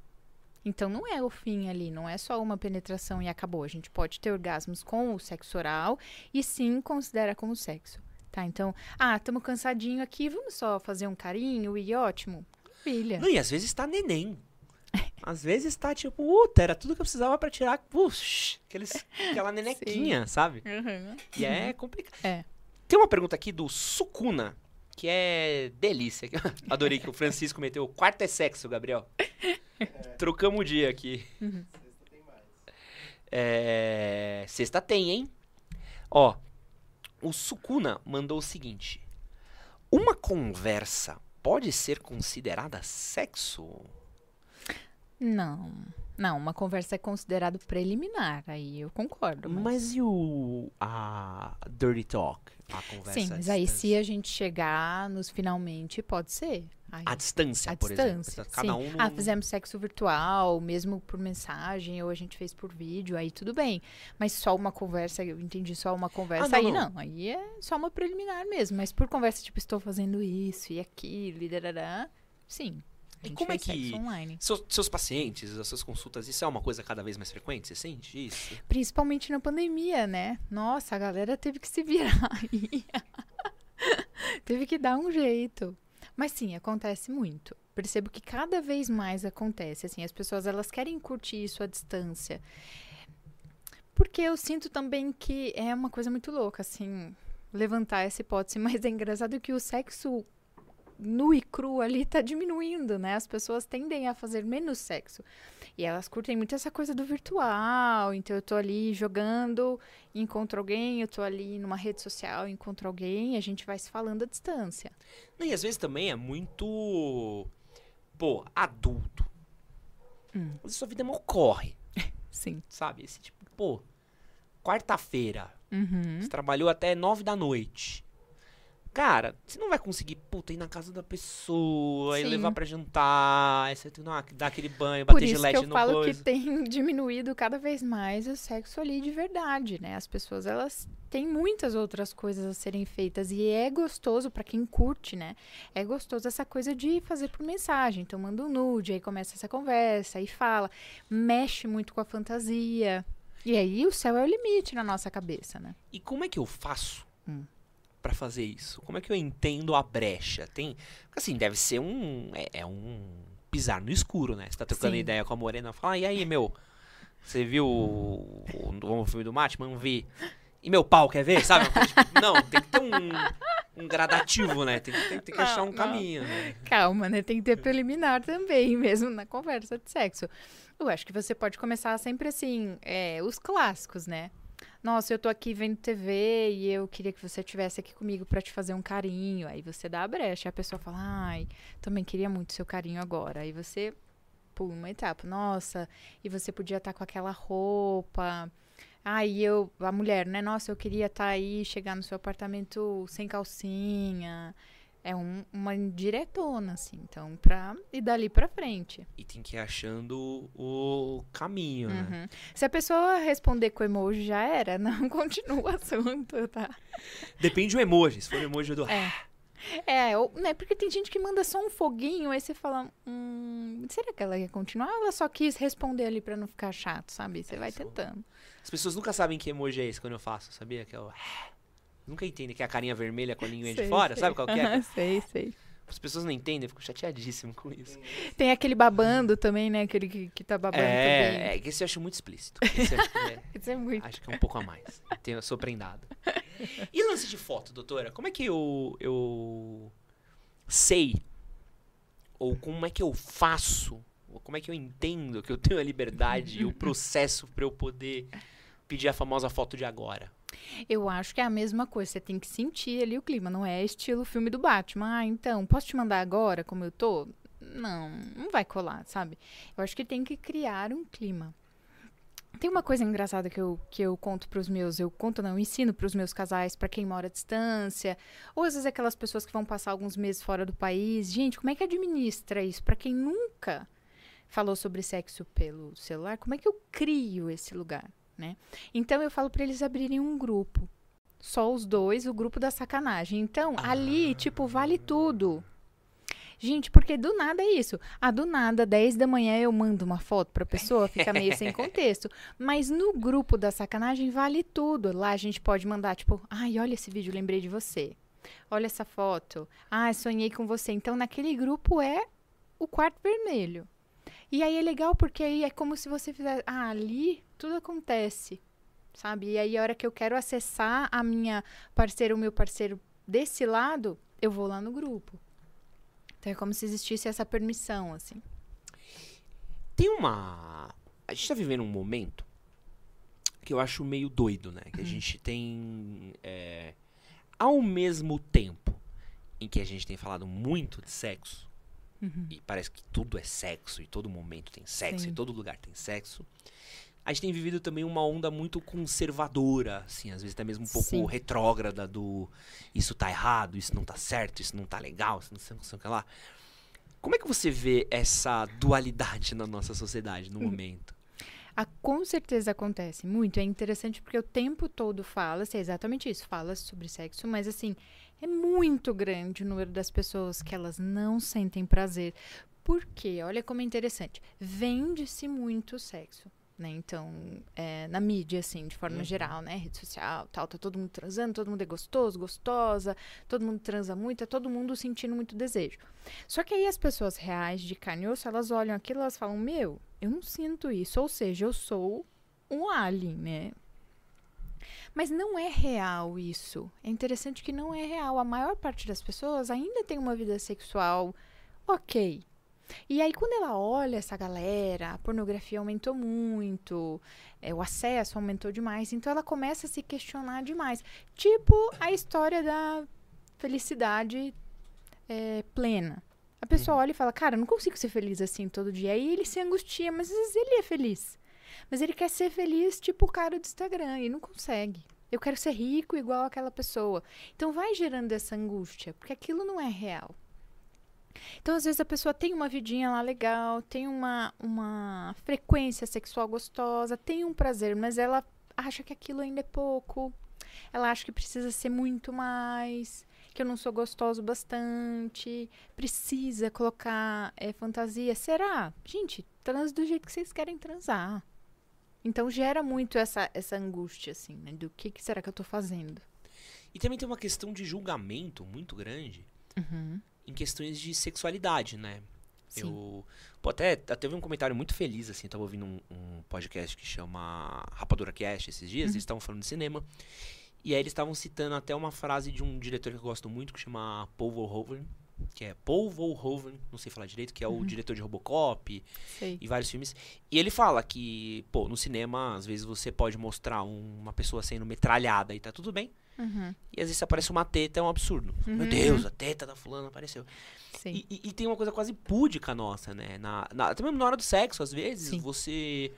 Então, não é o fim ali, não é só uma penetração e acabou. A gente pode ter orgasmos com o sexo oral e sim considera como sexo. Tá? Então, ah, estamos cansadinho aqui, vamos só fazer um carinho e ótimo. Maravilha. Não, e às vezes tá neném. Às vezes tá tipo, puta, era tudo que eu precisava pra tirar, puxa, aqueles, aquela nenequinha, sabe? Uhum. E é complicado. É. Tem uma pergunta aqui do Sukuna, que é delícia. Adorei que o Francisco meteu o quarto é sexo, Gabriel. Trocamos o dia aqui. É, Sexta tem, hein? Ó, o Sukuna mandou o seguinte: Uma conversa pode ser considerada sexo? Não. Não, uma conversa é considerado preliminar. Aí eu concordo. Mas... Mas e o a dirty talk, a conversa Sim, mas aí se a gente chegar nos finalmente, pode ser. Aí, a distância, à por distância. exemplo, cada sim. um Ah, num- fizemos sexo virtual, mesmo por mensagem, ou a gente fez por vídeo, aí tudo bem. Mas só uma conversa, eu entendi só uma conversa, não, aí não. não. Aí é só uma preliminar mesmo. Mas por conversa, tipo, estou fazendo isso e aquilo, e darará, sim. E como é que- online. Seus, seus pacientes, as suas consultas, isso é uma coisa cada vez mais frequente? Você sente isso? Principalmente na pandemia, né? Nossa, a galera teve que se virar aí. teve que dar um jeito. Mas sim, acontece muito. Percebo que cada vez mais acontece. Assim, as pessoas elas querem curtir isso à distância. Porque eu sinto também que é uma coisa muito louca, assim, levantar essa hipótese. Mas é engraçado que o sexo nu e cru ali tá diminuindo, né? As pessoas tendem a fazer menos sexo. E elas curtem muito essa coisa do virtual. Então eu tô ali jogando, encontro alguém, eu tô ali numa rede social, encontro alguém, e a gente vai se falando à distância. E às vezes também é muito. Pô, adulto. Hum. Às vezes sua vida não corre, Sim. sabe? Esse tipo, pô, quarta-feira, Uhum. você trabalhou até nove da noite. Cara, você não vai conseguir, puta, ir na casa da pessoa e Sim. levar pra jantar, você tem que dar- aquele banho, Por bater isso que eu no falo coisa. que tem diminuído cada vez mais o sexo ali de verdade, né? As pessoas, elas têm muitas outras coisas a serem feitas e é gostoso pra quem curte, né? É gostoso essa coisa de fazer por mensagem. Então manda um nude, aí começa essa conversa, aí fala, mexe muito com a fantasia. E aí o céu é o limite na nossa cabeça, né? E como é que eu faço Hum. Pra fazer isso? Como é que eu entendo a brecha? Tem, porque, assim, deve ser um é, é um pisar no escuro, né? Você tá trocando Sim. ideia com a morena, fala: "Ah, "E aí, meu, você viu o, o, o filme do Batman? Vi. E meu pau, quer ver? Sabe? Tipo, não, tem que ter um, um gradativo, né? Tem, que- tem, tem que Não, achar um não. caminho, né? Calma, né? Tem que ter preliminar também, mesmo na conversa de sexo. Eu acho que você pode começar sempre assim, é, os clássicos, né? Nossa, eu tô aqui vendo TV e eu queria que você estivesse aqui comigo pra te fazer um carinho. Aí você dá a brecha, a pessoa fala, ai, também queria muito seu carinho agora. Aí você pula uma etapa, nossa, e você podia estar com aquela roupa. Aí eu, a mulher, né? Nossa, eu queria estar aí, chegar no seu apartamento sem calcinha. É um- uma indiretona, assim. Então, pra. E dali pra frente. E tem que ir achando o caminho, né? Uhum. Se a pessoa responder com emoji, já era. Não continua o assunto, tá? Depende do emoji. Se for o emoji do. É. É, ou, né? Porque tem gente que manda só um foguinho, aí você fala, hum, será que ela quer continuar? Ou ela só quis responder ali pra não ficar chato, sabe? Você É, vai só- tentando. As pessoas nunca sabem que emoji é esse quando eu faço, sabia? Que é o. Nunca entendem que é a carinha vermelha com a língua de fora, sei. sabe qual que é? sei, sei. As pessoas não entendem, eu fico chateadíssimo com isso. Tem aquele babando também, né? Aquele que, que tá babando também. É, é que esse eu acho muito explícito. Esse eu acho, que é, Isso é muito. acho que é um pouco a mais. Tenho, eu sou prendado. E lance de foto, doutora? Como é que eu, eu sei? Ou como é que eu faço? Ou como é que eu entendo que eu tenho a liberdade e o processo para eu poder pedir a famosa foto de agora? Eu acho que é a mesma coisa. Você tem que sentir ali o clima. Não é estilo filme do Batman. Ah, então, posso te mandar agora como eu tô? Não, não vai colar, sabe? Eu acho que tem que criar um clima. Tem uma coisa engraçada que eu, que eu conto pros meus, eu conto não, eu ensino pros meus casais, pra quem mora à distância, ou às vezes aquelas pessoas que vão passar alguns meses fora do país. Gente, como é que administra isso? Pra quem nunca falou sobre sexo pelo celular, como é que eu crio esse lugar, né? Então eu falo pra eles abrirem um grupo. Só os dois, o grupo da sacanagem. Então, ali, tipo, vale tudo. Gente, porque do nada é isso. Ah, do nada, 10 da manhã eu mando uma foto pra pessoa, fica meio sem contexto. Mas no grupo da sacanagem vale tudo. Lá a gente pode mandar, tipo, ai, olha esse vídeo, lembrei de você. Olha essa foto. Ah, sonhei com você. Então, naquele grupo é o quarto vermelho. E aí é legal porque aí é como se você fizesse. Ah, ali tudo acontece. Sabe? E aí, a hora que eu quero acessar a minha parceira, o meu parceiro desse lado, eu vou lá no grupo. Então é como se existisse essa permissão, assim. Tem uma. A gente tá vivendo um momento que eu acho meio doido, né? Que a gente tem. é, Ao mesmo tempo em que a gente tem falado muito de sexo, e parece que tudo é sexo, e todo momento tem sexo, Sim. e todo lugar tem sexo. A gente tem vivido também uma onda muito conservadora, assim, às vezes até mesmo um pouco Sim. retrógrada do isso tá errado, isso não tá certo, isso não tá legal, isso não sei, não sei o que lá. Como é que você vê essa dualidade na nossa sociedade no momento? Ah, com certeza acontece muito. É interessante porque o tempo todo fala-se, é exatamente isso, fala sobre sexo, mas assim, é muito grande o número das pessoas que elas não sentem prazer. Por quê? Olha como é interessante. Vende-se muito sexo. Né? Então, é, na mídia, assim, de forma Uhum. geral, né? Rede social, tal, tá todo mundo transando, todo mundo é gostoso, gostosa, todo mundo transa muito, é todo mundo sentindo muito desejo. Só que aí as pessoas reais de carne e osso, elas olham aquilo e elas falam, meu, eu não sinto isso. Ou seja, eu sou um alien, né? Mas não é real isso. É interessante que não é real. A maior parte das pessoas ainda tem uma vida sexual ok. E aí, quando ela olha essa galera, a pornografia aumentou muito, é, o acesso aumentou demais, então ela começa a se questionar demais. Tipo a história da felicidade é, plena. A pessoa olha e fala, cara, eu não consigo ser feliz assim todo dia. Aí ele se angustia, mas às vezes ele é feliz. Mas ele quer ser feliz, tipo o cara do Instagram, e não consegue. Eu quero ser rico igual aquela pessoa. Então vai gerando essa angústia, porque aquilo não é real. Então, às vezes, a pessoa tem uma vidinha lá legal, tem uma, uma frequência sexual gostosa, tem um prazer, mas ela acha que aquilo ainda é pouco. Ela acha que precisa ser muito mais, que eu não sou gostoso bastante, precisa colocar é, fantasia. Será? Gente, trans do jeito que vocês querem transar. Então gera muito essa, essa angústia, assim, né? Do que, que será que eu tô fazendo? E também tem uma questão de julgamento muito grande Uhum. em questões de sexualidade, né? Sim. Eu. Pô, até, até teve um comentário muito feliz, assim, eu tava ouvindo um, um podcast que chama Rapadura Cast esses dias, eles estavam falando de cinema. E aí eles estavam citando até uma frase de um diretor que eu gosto muito, que chama Paul Verhoeven, que é Paul Verhoeven, não sei falar direito, que é o diretor de Robocop Sei. e vários filmes. E ele fala que, pô, no cinema, às vezes você pode mostrar um- uma pessoa sendo metralhada e tá tudo bem. Uhum. E às vezes aparece uma teta, é um absurdo. Meu Uhum. Deus, a teta da fulana apareceu. E, e- e tem uma coisa quase púdica nossa, né? Na, na, até mesmo na hora do sexo, às vezes, Sim. você.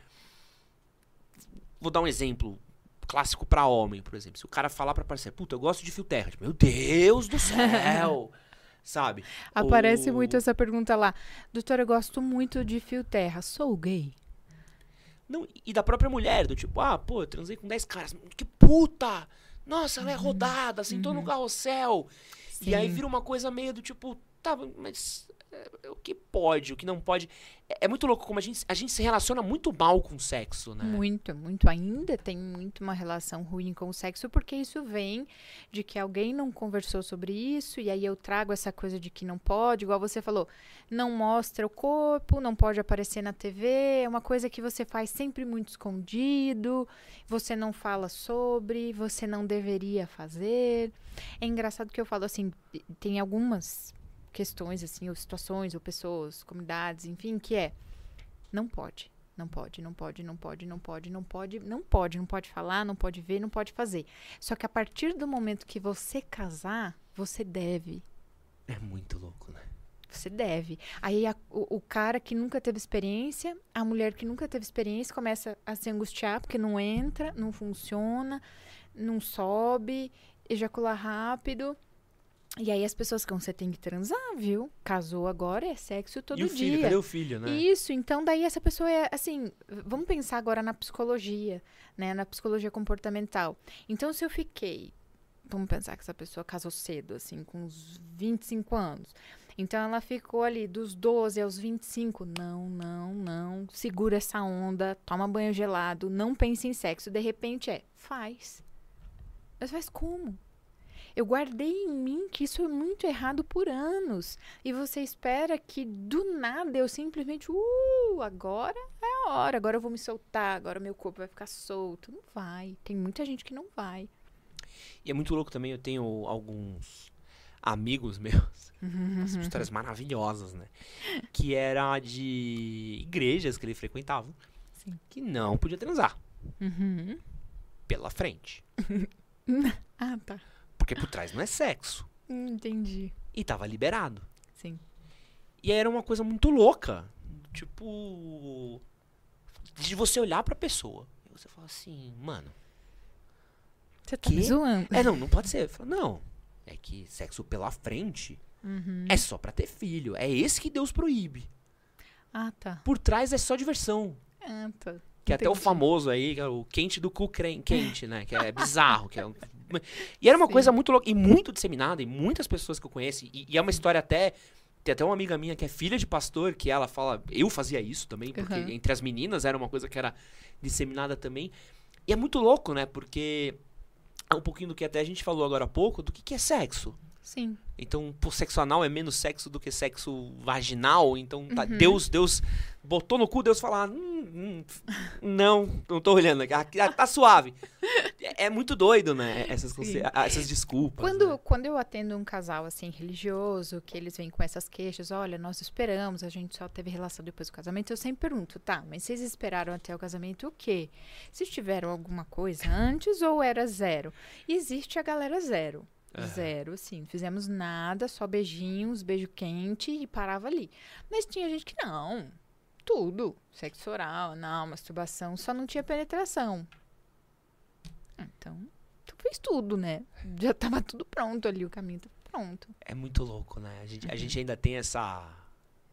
Vou dar um exemplo clássico pra homem, por exemplo. Se o cara falar pra parceiro, puta, eu gosto de fio terra. Tipo, meu Deus do céu! Sabe? Aparece Ou- muito essa pergunta lá. Doutora, eu gosto muito de fio terra. Sou gay? Não, e da própria mulher, do tipo, ah, pô, eu transei com 10 caras. Que puta! Nossa, ela é rodada, sentou no carrossel. E aí Sim. vira uma coisa meio do tipo, tá, mas o que pode, o que não pode. É, é, muito louco como a gente, a gente se relaciona muito mal com o sexo, né? Muito, muito. Ainda tem muito uma relação ruim com o sexo, porque isso vem de que alguém não conversou sobre isso, e aí eu trago essa coisa de que não pode, igual você falou, não mostra o corpo, não pode aparecer na TV, é uma coisa que você faz sempre muito escondido, você não fala sobre, você não deveria fazer. É engraçado que eu falo assim, tem algumas questões, assim, ou situações, ou pessoas, comunidades, enfim, que é não pode, não pode, não pode, não pode, não pode, não pode, não pode, não pode falar, não pode ver, não pode fazer. Só que a partir do momento que você casar, você deve. É muito louco, né? Você deve. Aí a, o, o, cara que nunca teve experiência, a mulher que nunca teve experiência começa a se angustiar porque não entra, não funciona, não sobe, ejacular rápido. E aí as pessoas que você tem que transar, viu? Casou agora, é sexo todo e o dia. Filho, cadê o filho, né? Isso, então daí essa pessoa é assim, vamos pensar agora na psicologia, né? Na psicologia comportamental. Então se eu fiquei, vamos pensar que essa pessoa casou cedo, assim, com uns 25 anos. Então ela ficou ali dos 12 aos 25, não, não, não, segura essa onda, toma banho gelado, não pense em sexo, de repente é, faz. Mas faz como? Eu guardei em mim que isso é muito errado por anos. E você espera que do nada eu simplesmente, uh, agora é a hora, agora eu vou me soltar, agora meu corpo vai ficar solto. Não vai. Tem muita gente que não vai. E é muito louco também, eu tenho alguns amigos meus, histórias maravilhosas, né? Que era de igrejas que ele frequentava, Sim. que não podia transar. Uhum. Pela frente. ah, tá. Porque por trás não é sexo. Entendi. E tava liberado. Sim. E aí era uma coisa muito louca. Tipo. De você olhar pra pessoa. E você fala assim, mano. Você tá que? me zoando. É, não, não pode ser. Falo, não. É que sexo pela frente uhum. é só pra ter filho. É esse que Deus proíbe. Ah, tá. Por trás é só diversão. Ah, tá. Que é até o famoso aí, que é o quente do cu quente, né? Que é bizarro, que é e era uma Sim. coisa muito louca e muito disseminada, e muitas pessoas que eu conheço, e, e, é uma história até. Tem até uma amiga minha que é filha de pastor, que ela fala. Eu fazia isso também, porque uhum. entre as meninas era uma coisa que era disseminada também. E é muito louco, né? Porque é um pouquinho do que até a gente falou agora há pouco, do que, que é sexo. Sim. Então, por sexo anal é menos sexo do que sexo vaginal. Então, tá, uhum. Deus, Deus botou no cu, Deus fala, hum, hum, não, não tô olhando aqui, ah, tá suave. É, é, muito doido, né? Essas, essas desculpas. Quando, né? quando eu atendo um casal assim religioso, que eles vêm com essas queixas, olha, nós esperamos, a gente só teve relação depois do casamento, eu sempre pergunto, tá, mas vocês esperaram até o casamento o quê? Se tiveram alguma coisa antes ou era zero? E existe a galera zero. Uhum. Zero, sim. Fizemos nada, só beijinhos, beijo quente e parava ali. Mas tinha gente que não. Tudo. Sexo oral, não, masturbação, só não tinha penetração. Então, tu fez tudo, né? Já tava tudo pronto ali, o caminho tá pronto. É muito louco, né? A gente, uhum. a gente ainda tem essa.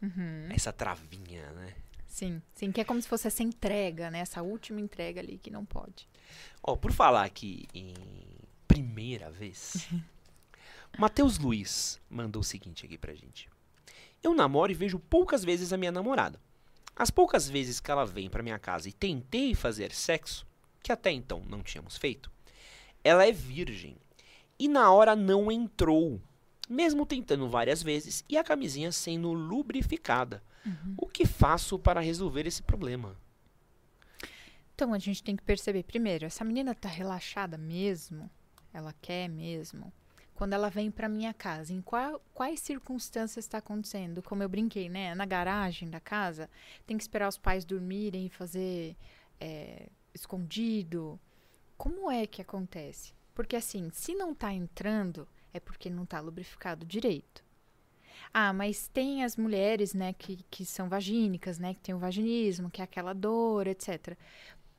Uhum. Essa travinha, né? Sim, sim, que é como se fosse essa entrega, né? Essa última entrega ali que não pode. Ó, oh, por falar aqui em primeira vez. Matheus Luiz mandou o seguinte aqui pra gente. Eu namoro e vejo poucas vezes a minha namorada. As poucas vezes que ela vem para minha casa e tentei fazer sexo, que até então não tínhamos feito, ela é virgem. E na hora não entrou, mesmo tentando várias vezes e a camisinha sendo lubrificada. Uhum. O que faço para resolver esse problema? Então a gente tem que perceber primeiro, essa menina tá relaxada mesmo? Ela quer mesmo, quando ela vem para minha casa, em qual, quais circunstâncias está acontecendo? Como eu brinquei, né? Na garagem da casa, tem que esperar os pais dormirem e fazer é, escondido. Como é que acontece? Porque assim, se não está entrando, é porque não está lubrificado direito. Ah, mas tem as mulheres, né, que, que são vagínicas, né, que tem o vaginismo, que é aquela dor, etc.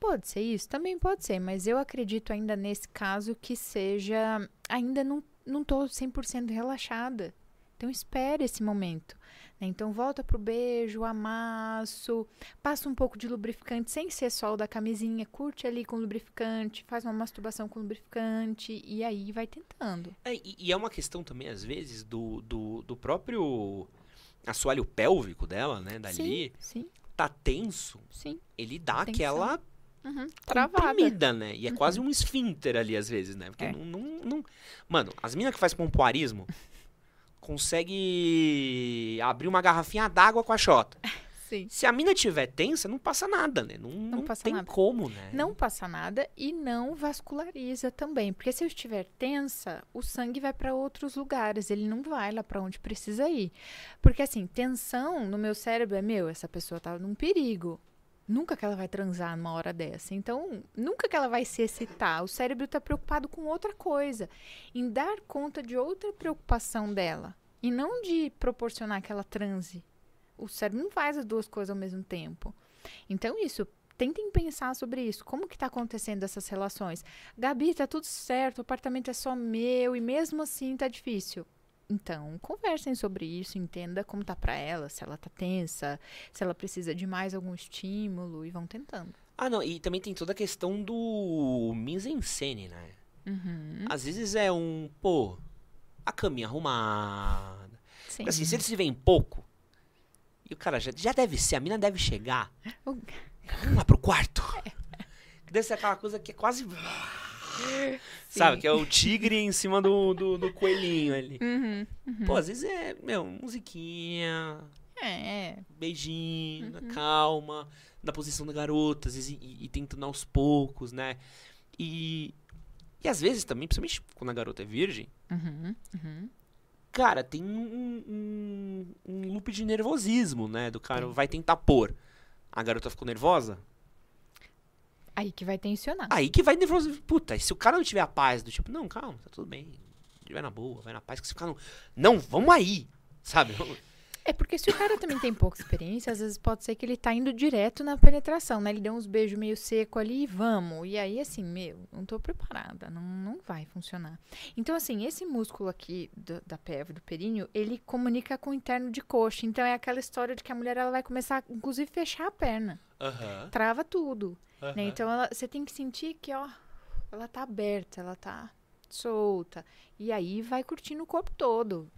Pode ser isso, também pode ser, mas eu acredito ainda nesse caso que seja. Ainda não, não tô 100% relaxada. Então espere esse momento. Né? Então volta pro beijo, amasso, passa um pouco de lubrificante sem ser só o da camisinha, curte ali com lubrificante, faz uma masturbação com lubrificante e aí vai tentando. É, e, e, é uma questão também, às vezes, do, do, do próprio assoalho pélvico dela, né, dali, Sim, sim, tá tenso, sim. ele dá Tensão. aquela Uhum. Travada. comprimida, né? E é quase um esfíncter ali, às vezes, né? Porque É. não, não, não- Mano, as minas que faz pompoarismo consegue abrir uma garrafinha d'água com a xota. Sim. Se a mina tiver tensa, não passa nada, né? Não, não, passa tem nada. como, né? Não passa nada e não vasculariza também, porque se eu estiver tensa, o sangue vai para outros lugares, ele não vai lá para onde precisa ir. Porque assim, tensão no meu cérebro é meu, essa pessoa tá num perigo. Nunca que ela vai transar numa hora dessa. Então, nunca que ela vai se excitar. O cérebro está preocupado com outra coisa, em dar conta de outra preocupação dela, e não de proporcionar que ela transe. O cérebro não faz as duas coisas ao mesmo tempo. Então, isso, tentem pensar sobre isso. Como que está acontecendo essas relações? Gabi, tá tudo certo, o apartamento é só meu e mesmo assim tá difícil. Então, conversem sobre isso, entenda como tá para ela, se ela tá tensa, se ela precisa de mais algum estímulo e vão tentando. Ah, não, e também tem toda a questão do mise-en-scène, né? Uhum. Às vezes é um, pô, a caminha arrumada. Sim. Assim, se eles se veem pouco, e o cara já, já deve ser, a mina deve chegar. Vamos lá pro quarto. Que deve ser aquela coisa que é quase. Sabe, que é o tigre em cima do, do, do coelhinho ali. Uhum. Pô, às vezes é, meu, musiquinha, É, beijinho, Uhum. calma, na posição da garota, às vezes, e, e tentando aos poucos, né? E, e às vezes também, principalmente quando a garota é virgem, uhum. Uhum. cara, tem um, um, um loop de nervosismo, né? Do cara vai tentar pôr. A garota ficou nervosa? Aí que vai tensionar. Aí que vai nervoso. Puta, se o cara não tiver a paz do tipo, não, calma, tá tudo bem. Vai na boa, vai na paz. Que se o cara não. Não, vamos aí. Sabe? É porque se o cara também tem pouca experiência, às vezes pode ser que ele tá indo direto na penetração, né? Ele deu uns beijos meio seco ali e vamos. E aí, assim, meu, não tô preparada, não, não vai funcionar. Então, assim, esse músculo aqui do- da pelve, do períneo, ele comunica com o interno de coxa. Então, é aquela história de que a mulher, ela vai começar, inclusive, fechar a perna. Aham. Trava tudo. né? aham. Então, ela- você tem que sentir que, ó, ela tá aberta, ela tá solta. E aí, vai curtindo o corpo todo.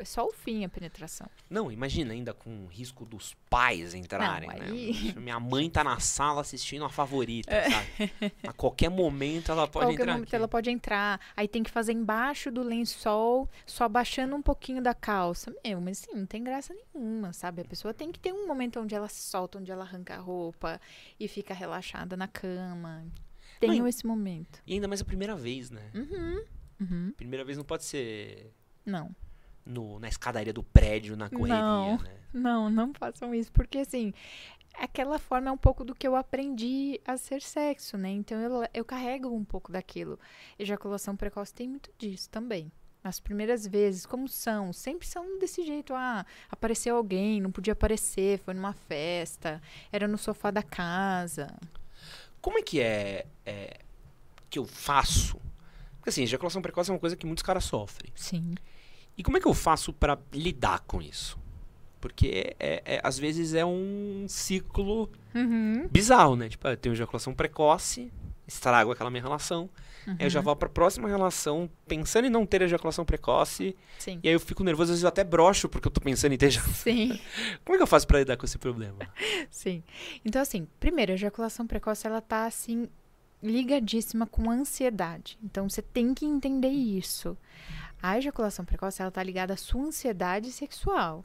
É só o fim a penetração. Não, imagina ainda com o risco dos pais entrarem, Não, né? aí- Minha mãe tá na sala assistindo a favorita, É. sabe? A qualquer momento ela pode qualquer entrar momento aqui. ela pode entrar. Aí tem que fazer embaixo do lençol, só abaixando um pouquinho da calça. Meu, mas assim, não tem graça nenhuma, sabe? A pessoa tem que ter um momento onde ela se solta, onde ela arranca a roupa e fica relaxada na cama. Tenham esse momento. E ainda mais a primeira vez, né? Uhum. Uhum. Primeira vez não pode ser Não. No, na escadaria do prédio, na correria, Não. né? Não, não façam isso, porque assim, aquela forma é um pouco do que eu aprendi a ser sexo, né? Então eu, eu carrego um pouco daquilo. Ejaculação precoce tem muito disso também. As primeiras vezes, como são? Sempre são desse jeito. Ah, apareceu alguém, não podia aparecer, foi numa festa, era no sofá da casa. Como é que é, é que eu faço? Porque assim, ejaculação precoce é uma coisa que muitos caras sofrem. Sim. E como é que eu faço pra lidar com isso? Porque é, é- às vezes é um ciclo Uhum. bizarro, né? Tipo, ah, eu tenho ejaculação precoce, estrago aquela minha relação, aí eu já uhum. vou pra próxima relação pensando em não ter ejaculação precoce, Sim. e aí eu fico nervoso, às vezes eu até broxo porque eu tô pensando em ter ejaculação. Sim. Como é que eu faço pra lidar com esse problema? Sim. Então, assim, primeiro, a ejaculação precoce, ela tá, assim, ligadíssima com a ansiedade. Então, você tem que entender isso. A ejaculação precoce, ela tá ligada à sua ansiedade sexual.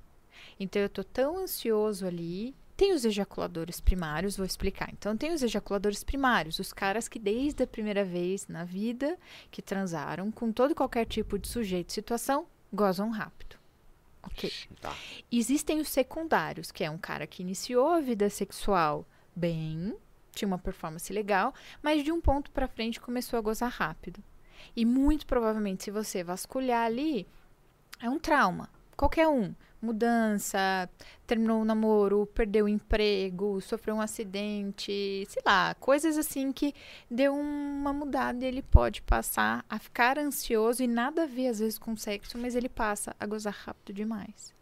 Então, eu tô tão ansioso ali. Tem os ejaculadores primários, vou explicar. Então, tem os ejaculadores primários, os caras que desde a primeira vez na vida que transaram com todo e qualquer tipo de sujeito, situação, gozam rápido. Ok. Tá. Existem os secundários, que é um cara que iniciou a vida sexual bem, tinha uma performance legal, mas de um ponto pra frente começou a gozar rápido. E muito provavelmente, se você vasculhar ali, é um trauma. Qualquer um. Mudança, terminou o namoro, perdeu o emprego, sofreu um acidente, sei lá, coisas assim que deu uma mudada e ele pode passar a ficar ansioso e nada a ver às vezes com sexo, mas ele passa a gozar rápido demais.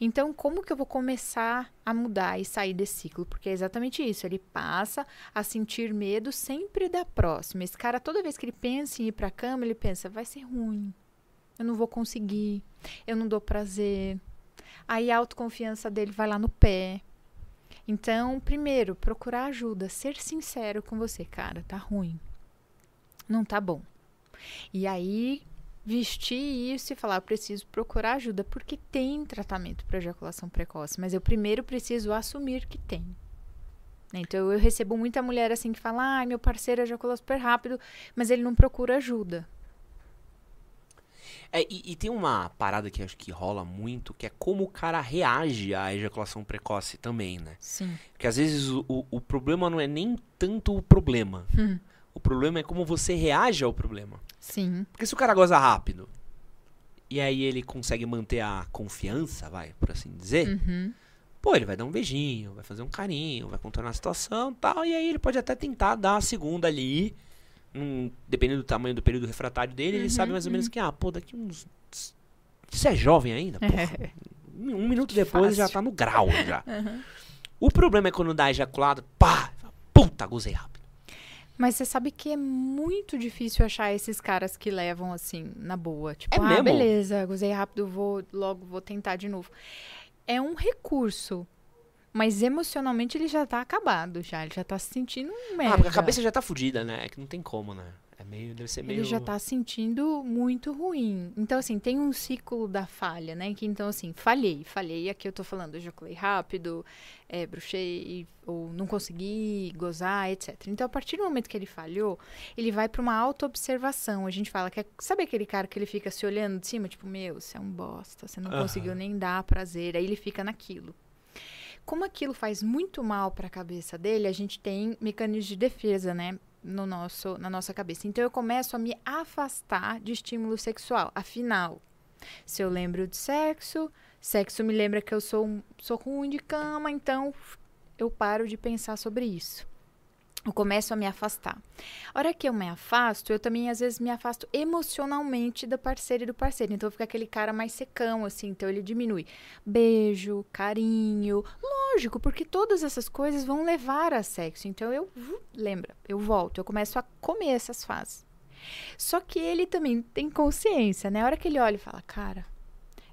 Então, como que eu vou começar a mudar e sair desse ciclo? Porque é exatamente isso. Ele passa a sentir medo sempre da próxima. Esse cara, toda vez que ele pensa em ir pra cama, ele pensa: vai ser ruim. Eu não vou conseguir. Eu não dou prazer. Aí a autoconfiança dele vai lá no pé. Então, primeiro, procurar ajuda, ser sincero com você, cara, tá ruim. Não tá bom. E aí vestir isso e falar, eu preciso procurar ajuda, porque tem tratamento para ejaculação precoce, mas eu primeiro preciso assumir que tem. Então eu recebo muita mulher assim que fala: "Ah, meu parceiro ejaculou super rápido, mas ele não procura ajuda". É, e, e, tem uma parada que acho que rola muito, que é como o cara reage à ejaculação precoce também, né? Sim. Porque às vezes o, o, o problema não é nem tanto o problema. Hum. O problema é como você reage ao problema. Sim. Porque se o cara goza rápido, e aí ele consegue manter a confiança, vai, por assim dizer, Uhum. pô, ele vai dar um beijinho, vai fazer um carinho, vai contornar a situação e tal, e aí ele pode até tentar dar a segunda ali, num- dependendo do tamanho do período refratário dele, ele Uhum, sabe mais ou menos uhum. que, ah, pô, daqui uns. Você é jovem ainda? Porra, um um minuto depois já tá no grau já. Uhum. O problema é quando dá ejaculado, pá, puta, gozei rápido. Mas você sabe que é muito difícil achar esses caras que levam assim na boa, tipo, É ah, mesmo? beleza, gozei rápido, vou logo vou tentar de novo. É um recurso. Mas emocionalmente ele já tá acabado já, ele já tá se sentindo um merda. Ah, porque a cabeça já tá fudida, né? É que não tem como, né? É meio, deve ser meio. Ele já tá sentindo muito ruim. Então, assim, tem um ciclo da falha, né? Que então, assim, falhei, falhei. Aqui eu tô falando, ejaculei rápido, é, bruxei, ou não consegui gozar, etc. Então, a partir do momento que ele falhou, ele vai pra uma auto-observação. A gente fala que é, sabe aquele cara que ele fica se olhando de cima, tipo, meu, você é um bosta, você não Aham. conseguiu nem dar prazer. Aí ele fica naquilo. Como aquilo faz muito mal para a cabeça dele, a gente tem mecanismos de defesa, né? No nosso, na nossa cabeça. Então eu começo a me afastar de estímulo sexual. Afinal, se eu lembro de sexo, sexo me lembra que eu sou, sou ruim de cama, então eu paro de pensar sobre isso. Eu começo a me afastar. A hora que eu me afasto, eu também às vezes me afasto emocionalmente da parceira e do parceiro. Então fica aquele cara mais secão, assim. Então ele diminui. Beijo, carinho. Lógico, porque todas essas coisas vão levar a sexo. Então eu, lembra, eu volto, eu começo a comer essas fases. Só que ele também tem consciência, né? A hora que ele olha e fala, cara,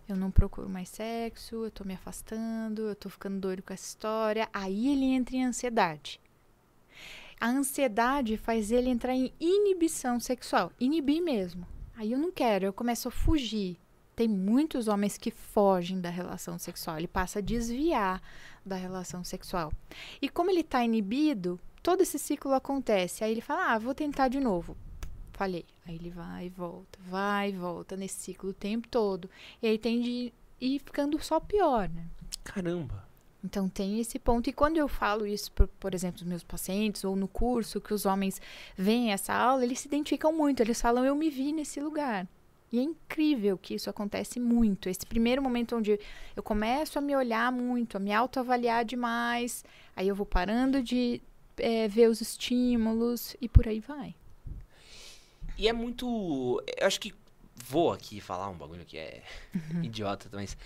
eu não procuro mais sexo, eu tô me afastando, eu tô ficando doido com essa história. Aí ele entra em ansiedade. A ansiedade faz ele entrar em inibição sexual, inibir mesmo. Aí eu não quero, eu começo a fugir. Tem muitos homens que fogem da relação sexual, ele passa a desviar da relação sexual. E como ele está inibido, todo esse ciclo acontece. Aí ele fala: "Ah, vou tentar de novo". Falhei. Aí ele vai e volta, vai e volta nesse ciclo o tempo todo. E aí tem de ir ficando só pior, né? Caramba. Então tem esse ponto. E quando eu falo isso, por, por exemplo, dos meus pacientes ou no curso, que os homens veem essa aula, eles se identificam muito. Eles falam, eu me vi nesse lugar. E é incrível que isso acontece muito. Esse primeiro momento onde eu começo a me olhar muito, a me autoavaliar demais, aí eu vou parando de eh, ver os estímulos e por aí vai. E é muito. Eu acho que vou aqui falar um bagulho que é Uhum. idiota, mas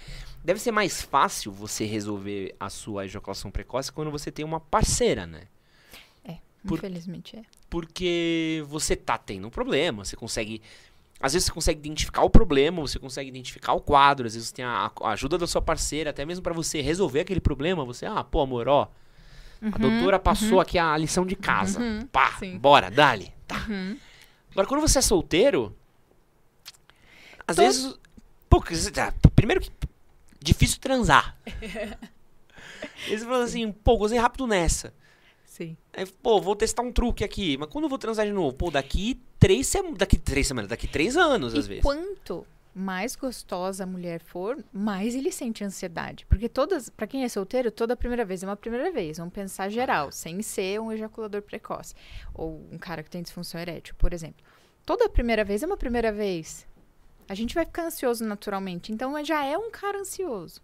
deve ser mais fácil você resolver a sua ejaculação precoce quando você tem uma parceira, né? Por- Infelizmente é. Porque você tá tendo um problema, você consegue. Às vezes você consegue identificar o problema, você consegue identificar o quadro, às vezes você tem a, a ajuda da sua parceira, até mesmo pra você resolver aquele problema, você, ah, pô, amor, ó, a doutora passou aqui a lição de casa. Uhum, Pá, sim. bora, dali. Tá. Uhum. Agora, quando você é solteiro, às Tô- vezes. Pô, tá- primeiro que. Difícil transar. Eles falam assim, pô, gozei rápido nessa. Sim. Aí, pô, vou testar um truque aqui. Mas quando eu vou transar de novo? Pô, daqui três semanas. Daqui três semanas, daqui três anos, às e vezes. quanto mais gostosa a mulher for, mais ele sente ansiedade. Porque todas, para quem é solteiro, toda primeira vez é uma primeira vez. Vamos pensar geral, sem ser um ejaculador precoce. Ou um cara que tem disfunção erétil, por exemplo. Toda primeira vez é uma primeira vez. A gente vai ficar ansioso naturalmente. Então já é um cara ansioso.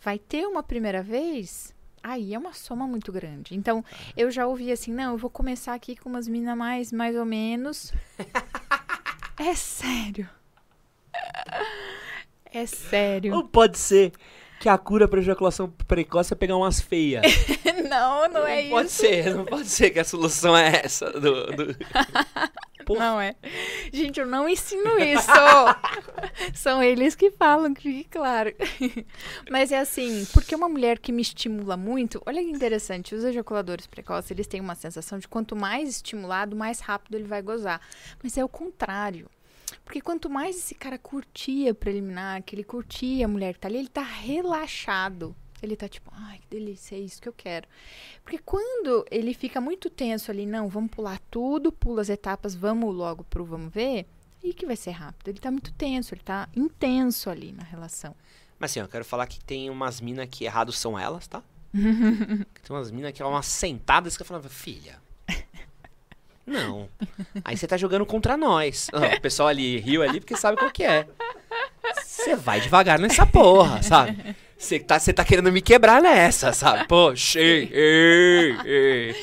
Vai ter uma primeira vez, aí é uma soma muito grande. Então, eu já ouvi assim, não, eu vou começar aqui com umas minas mais, mais ou menos. é sério. É sério. Ou pode ser que a cura pra ejaculação precoce é pegar umas feias. não, não é pode isso. ser, não pode ser que a solução é essa. Do, do-. Não é. Gente, eu não ensino isso. São eles que falam, que fique claro. Mas é assim, porque uma mulher que me estimula muito, olha que interessante, os ejaculadores precoces, eles têm uma sensação de quanto mais estimulado, mais rápido ele vai gozar. Mas é o contrário. Porque quanto mais esse cara curtia preliminar, que ele curtia a mulher que tá ali, ele tá relaxado. Ele tá tipo, ai, que delícia, é isso que eu quero. Porque quando ele fica muito tenso ali, não, vamos pular tudo, pula as etapas, vamos logo pro vamos ver, aí que vai ser rápido. Ele tá muito tenso, ele tá intenso ali na relação. Mas assim, eu quero falar que tem umas minas que errados são elas, tá? tem umas minas que é umas sentadas que eu falava, filha. Não. Aí você tá jogando contra nós. O pessoal ali riu ali porque sabe qual que é. Você vai devagar nessa porra, sabe? Você tá, tá querendo me quebrar nessa, sabe? Poxa, ei, ei, ei.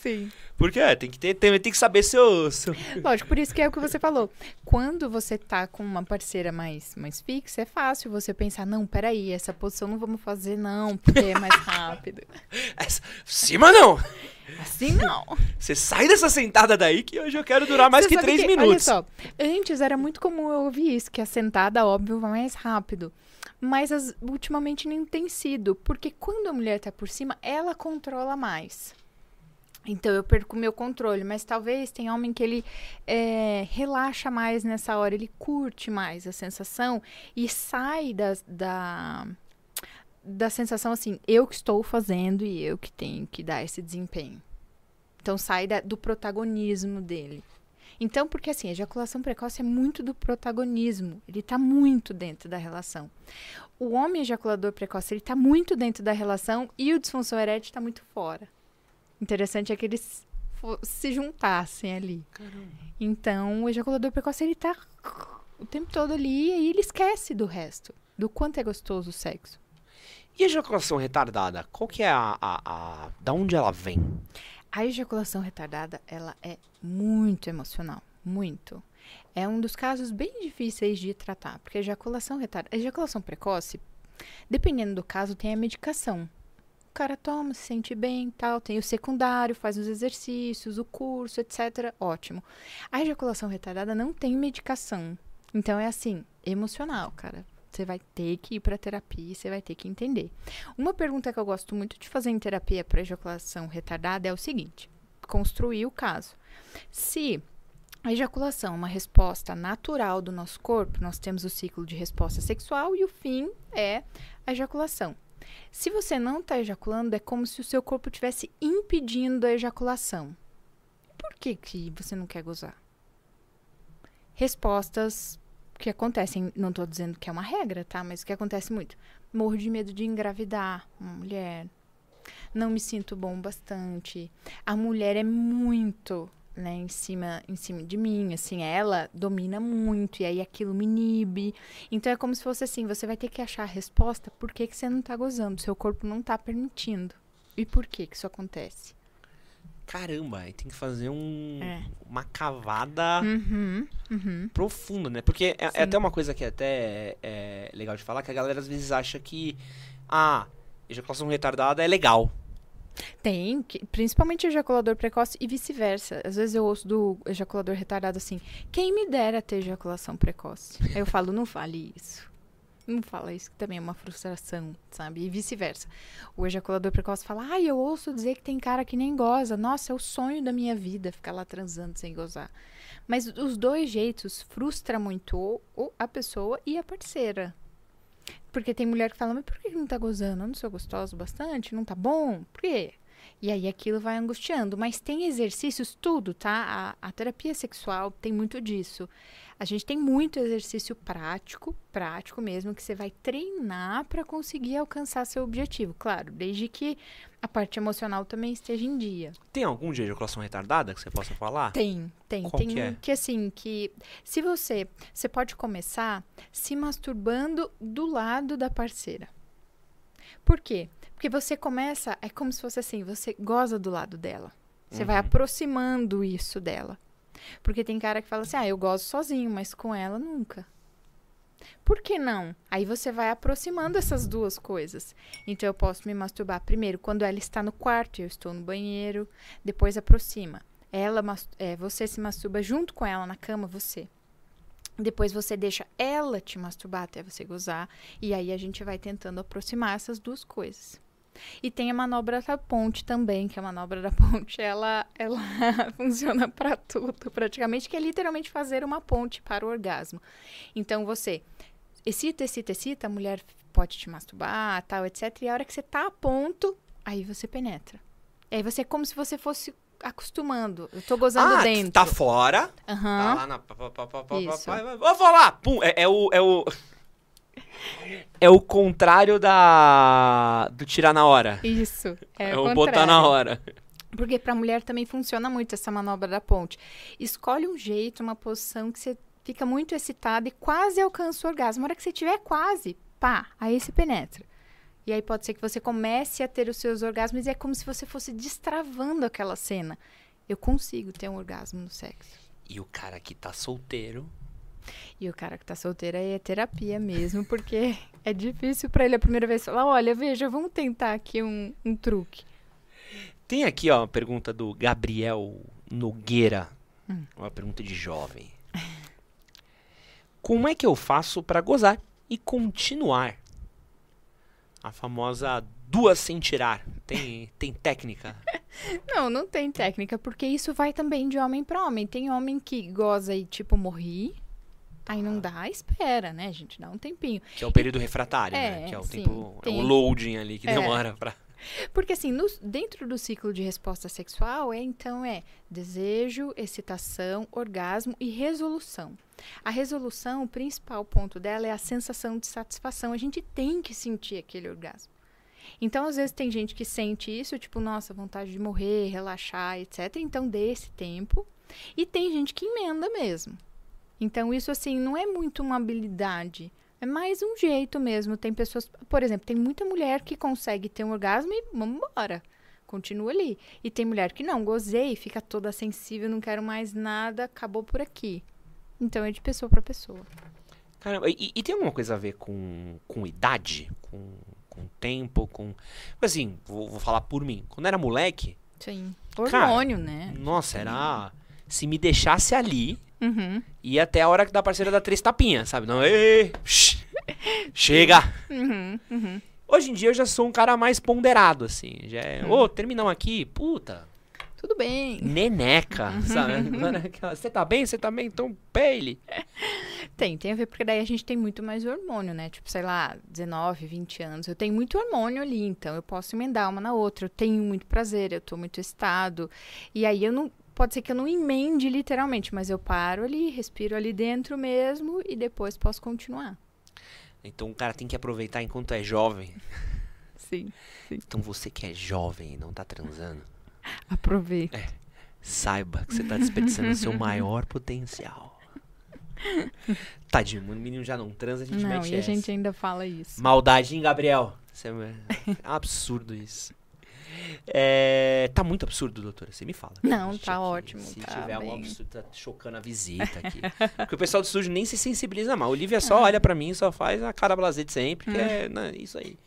Sim. Porque é, tem que, ter, tem, tem que saber seu, seu. Lógico, por isso que é o que você falou. Quando você tá com uma parceira mais, mais fixa, é fácil você pensar, não, peraí, essa posição não vamos fazer, não, porque é mais rápido. Essa, cima não! Assim não. Você sai dessa sentada daí que hoje eu quero durar mais Você que três Olha minutos. só, antes era muito comum eu ouvir isso, que a sentada, óbvio, vai mais rápido. Mas as- ultimamente nem tem sido, porque quando a mulher tá por cima, ela controla mais. Então eu perco o meu controle, mas talvez tenha homem que ele é, relaxa mais nessa hora, ele curte mais a sensação e sai da, da, da sensação assim, eu que estou fazendo e eu que tenho que dar esse desempenho. Então sai da- do protagonismo dele. Então, porque assim, a ejaculação precoce é muito do protagonismo. Ele tá muito dentro da relação. O homem ejaculador precoce, ele tá muito dentro da relação e o disfunção erétil tá muito fora. Interessante é que eles se juntassem ali. Então, o ejaculador precoce, ele tá o tempo todo ali e aí ele esquece do resto. Do quanto é gostoso o sexo. E a ejaculação retardada? Qual que é a, a, a. Da onde ela vem? A ejaculação retardada, ela é muito emocional, muito. É um dos casos bem difíceis de tratar, porque a ejaculação retardada, a ejaculação precoce, dependendo do caso, tem a medicação. Cara toma, se sente bem, tal, tem o secundário, faz os exercícios, o curso, etc. Ótimo. A ejaculação retardada não tem medicação. Então é assim, emocional, cara. Você vai ter que ir para terapia, você vai ter que entender. Uma pergunta que eu gosto muito de fazer em terapia para ejaculação retardada é o seguinte: construir o caso. Se a ejaculação é uma resposta natural do nosso corpo, nós temos o ciclo de resposta sexual e o fim é a ejaculação. Se você não está ejaculando, é como se o seu corpo estivesse impedindo a ejaculação. Por que, que você não quer gozar? Respostas que acontecem, não estou dizendo que é uma regra, tá? Mas que acontece muito. Morro de medo de engravidar uma mulher. Não me sinto bom bastante. A mulher é muito, né, em cima, em cima de mim, assim, ela domina muito e aí aquilo me inibe. Então é como se fosse assim, você vai ter que achar a resposta por que, que você não tá gozando, seu corpo não tá permitindo. E por que que isso acontece? Caramba, aí tem que fazer um, É. uma cavada Uhum, uhum. profunda, né? Porque é, é até uma coisa que é até é legal de falar, que a galera às vezes acha que, ah, ejaculação retardada é legal. Tem, que- principalmente ejaculador precoce e vice-versa. Às vezes eu ouço do ejaculador retardado assim: quem me dera ter ejaculação precoce? Aí eu falo: não fale isso. Não fala isso, que também é uma frustração, sabe? E vice-versa. O ejaculador precoce fala: ai, eu ouço dizer que tem cara que nem goza. Nossa, é o sonho da minha vida ficar lá transando sem gozar. Mas os dois jeitos frustra muito a pessoa e a parceira. Porque tem mulher que fala, mas por que não tá gozando? Eu não sou gostoso bastante? Não tá bom? Por quê? E aí aquilo vai angustiando. Mas tem exercícios, tudo, tá? A, a terapia sexual tem muito disso. A gente tem muito exercício prático, prático mesmo, que você vai treinar para conseguir alcançar seu objetivo. Claro, desde que a parte emocional também esteja em dia. Tem algum de ejaculação retardada que você possa falar? Tem, tem. Qual tem que é? que assim, que se você. Você pode começar se masturbando do lado da parceira. Por quê? Porque você começa, é como se fosse assim, você goza do lado dela. Você vai Uhum. aproximando isso dela. Porque tem cara que fala assim, ah, eu gozo sozinho, mas com ela nunca. Por que não? Aí você vai aproximando essas duas coisas. Então eu posso me masturbar primeiro quando ela está no quarto e eu estou no banheiro, depois aproxima. ela, é, você se masturba junto com ela na cama, você. Depois você deixa ela te masturbar até você gozar. E aí a gente vai tentando aproximar essas duas coisas. E tem a manobra da ponte também, que a manobra da ponte, ela, ela funciona para tudo, praticamente, que é literalmente fazer uma ponte para o orgasmo. Então você excita, excita, excita, a mulher pode te masturbar, tal, etc. E a hora que você tá a ponto, aí você penetra. E aí você é como se você fosse acostumando. Eu tô gozando ah, dentro. tá fora. Aham. Tá lá na. pá, pá, pá, pá, pá, Isso. pá, Vou falar! Pum! É, é o. É o. É o contrário da. do tirar na hora. Isso. É, É, o o botar na hora. Porque pra mulher também funciona muito essa manobra da ponte. Escolhe um jeito, uma posição que você fica muito excitada e quase alcança o orgasmo. Na hora que você tiver quase, pá, aí se penetra. E aí pode ser que você comece a ter os seus orgasmos e é como se você fosse destravando aquela cena. Eu consigo ter um orgasmo no sexo. E o cara que tá solteiro. E o cara que tá solteiro aí é terapia mesmo, porque é difícil pra ele a primeira vez falar: olha, veja, vamos tentar aqui um, um truque. Tem aqui, ó, uma pergunta do Gabriel Nogueira. Hum. Uma pergunta de jovem. Como é que eu faço pra gozar e continuar? A famosa duas sem tirar. Tem, tem técnica? Não, não tem técnica, porque isso vai também de homem pra homem. Tem homem que goza e, tipo, morri. Aí não dá, espera, né, gente? Dá um tempinho. Que é o período refratário, né? É, Que é o sim, tempo. É tem- o loading ali que É. demora pra. Porque, assim, no- dentro do ciclo de resposta sexual, é então é desejo, excitação, orgasmo e resolução. A resolução, o principal ponto dela é a sensação de satisfação. A gente tem que sentir aquele orgasmo. Então, às vezes, tem gente que sente isso, tipo, nossa, vontade de morrer, relaxar, etc. Então, dê esse tempo. E tem gente que emenda mesmo. Então, isso, assim, não é muito uma habilidade. É mais um jeito mesmo. Tem pessoas, por exemplo, tem muita mulher que consegue ter um orgasmo e vamos embora. Continua ali. E tem mulher que não, gozei, fica toda sensível, não quero mais nada, acabou por aqui. Então é de pessoa pra pessoa. Caramba, e, e tem alguma coisa a ver com, com idade? Com, com tempo? Com. Assim, vou, vou falar por mim. Quando era moleque, Sim. Cara, Hormônio, né? nossa, era. Se me deixasse ali, Uhum. ia até a hora que da parceira dar três tapinhas, sabe? Não, ei, chega! Uhum. Uhum. Hoje em dia eu já sou um cara mais ponderado, assim. Já é, Hum. ô, terminamos aqui, puta, Tudo bem. neneca, sabe? Agora aquela, Você tá bem? Você tá bem? Então pele. Tem, tem a ver, porque daí a gente tem muito mais hormônio, né? Tipo, sei lá, 19, 20 anos. Eu tenho muito hormônio ali, então eu posso emendar uma na outra. Eu tenho muito prazer, eu tô muito excitado. E aí eu não. Pode ser que eu não emende literalmente, mas eu paro ali, respiro ali dentro mesmo e depois posso continuar. Então o cara tem que aproveitar enquanto é jovem. Sim. Então você que é jovem e não tá transando, Aproveita. saiba que você tá desperdiçando o seu maior potencial. Tadinho, o menino já não transa, a gente Não, mete e a essa. gente ainda fala isso. Maldade, hein, Gabriel? Isso é é absurdo isso. É, tá muito absurdo, doutora. Você me fala. Não, tá aqui, ótimo, Se tá tiver algum bem. absurdo, tá chocando a visita aqui. Porque o pessoal do estúdio nem se sensibiliza mal. Olivia só olha pra mim e só faz a cara blasé de sempre, que é né, isso aí.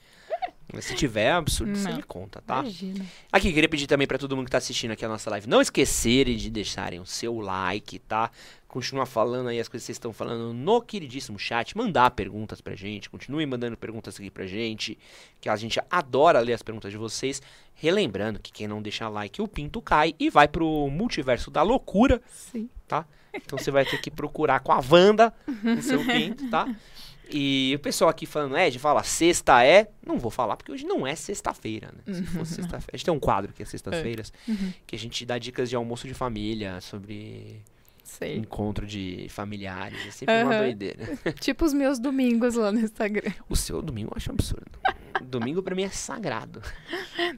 Se tiver absurdo, você Não. me conta, tá? Imagina. Aqui, queria pedir também pra todo mundo que tá assistindo aqui a nossa live, não esquecerem de deixarem o seu like, tá? Continuar falando aí as coisas que vocês estão falando no queridíssimo chat, mandar perguntas pra gente, continuem mandando perguntas aqui pra gente, que a gente adora ler as perguntas de vocês. Relembrando que quem não deixa like, o pinto cai e vai pro multiverso da loucura, Sim. tá? Então você vai ter que procurar com a Wanda o seu pinto, tá? E o pessoal aqui falando, Ed, fala, sexta é. Não vou falar porque hoje não é sexta-feira, né? Se fosse sexta-feira. A gente tem um quadro que é sextas-feiras, Uhum. que a gente dá dicas de almoço de família, sobre Sei. encontro de familiares. É sempre uma Aham. doideira. tipo os meus domingos lá no Instagram. O seu domingo eu acho absurdo. Domingo pra mim é sagrado.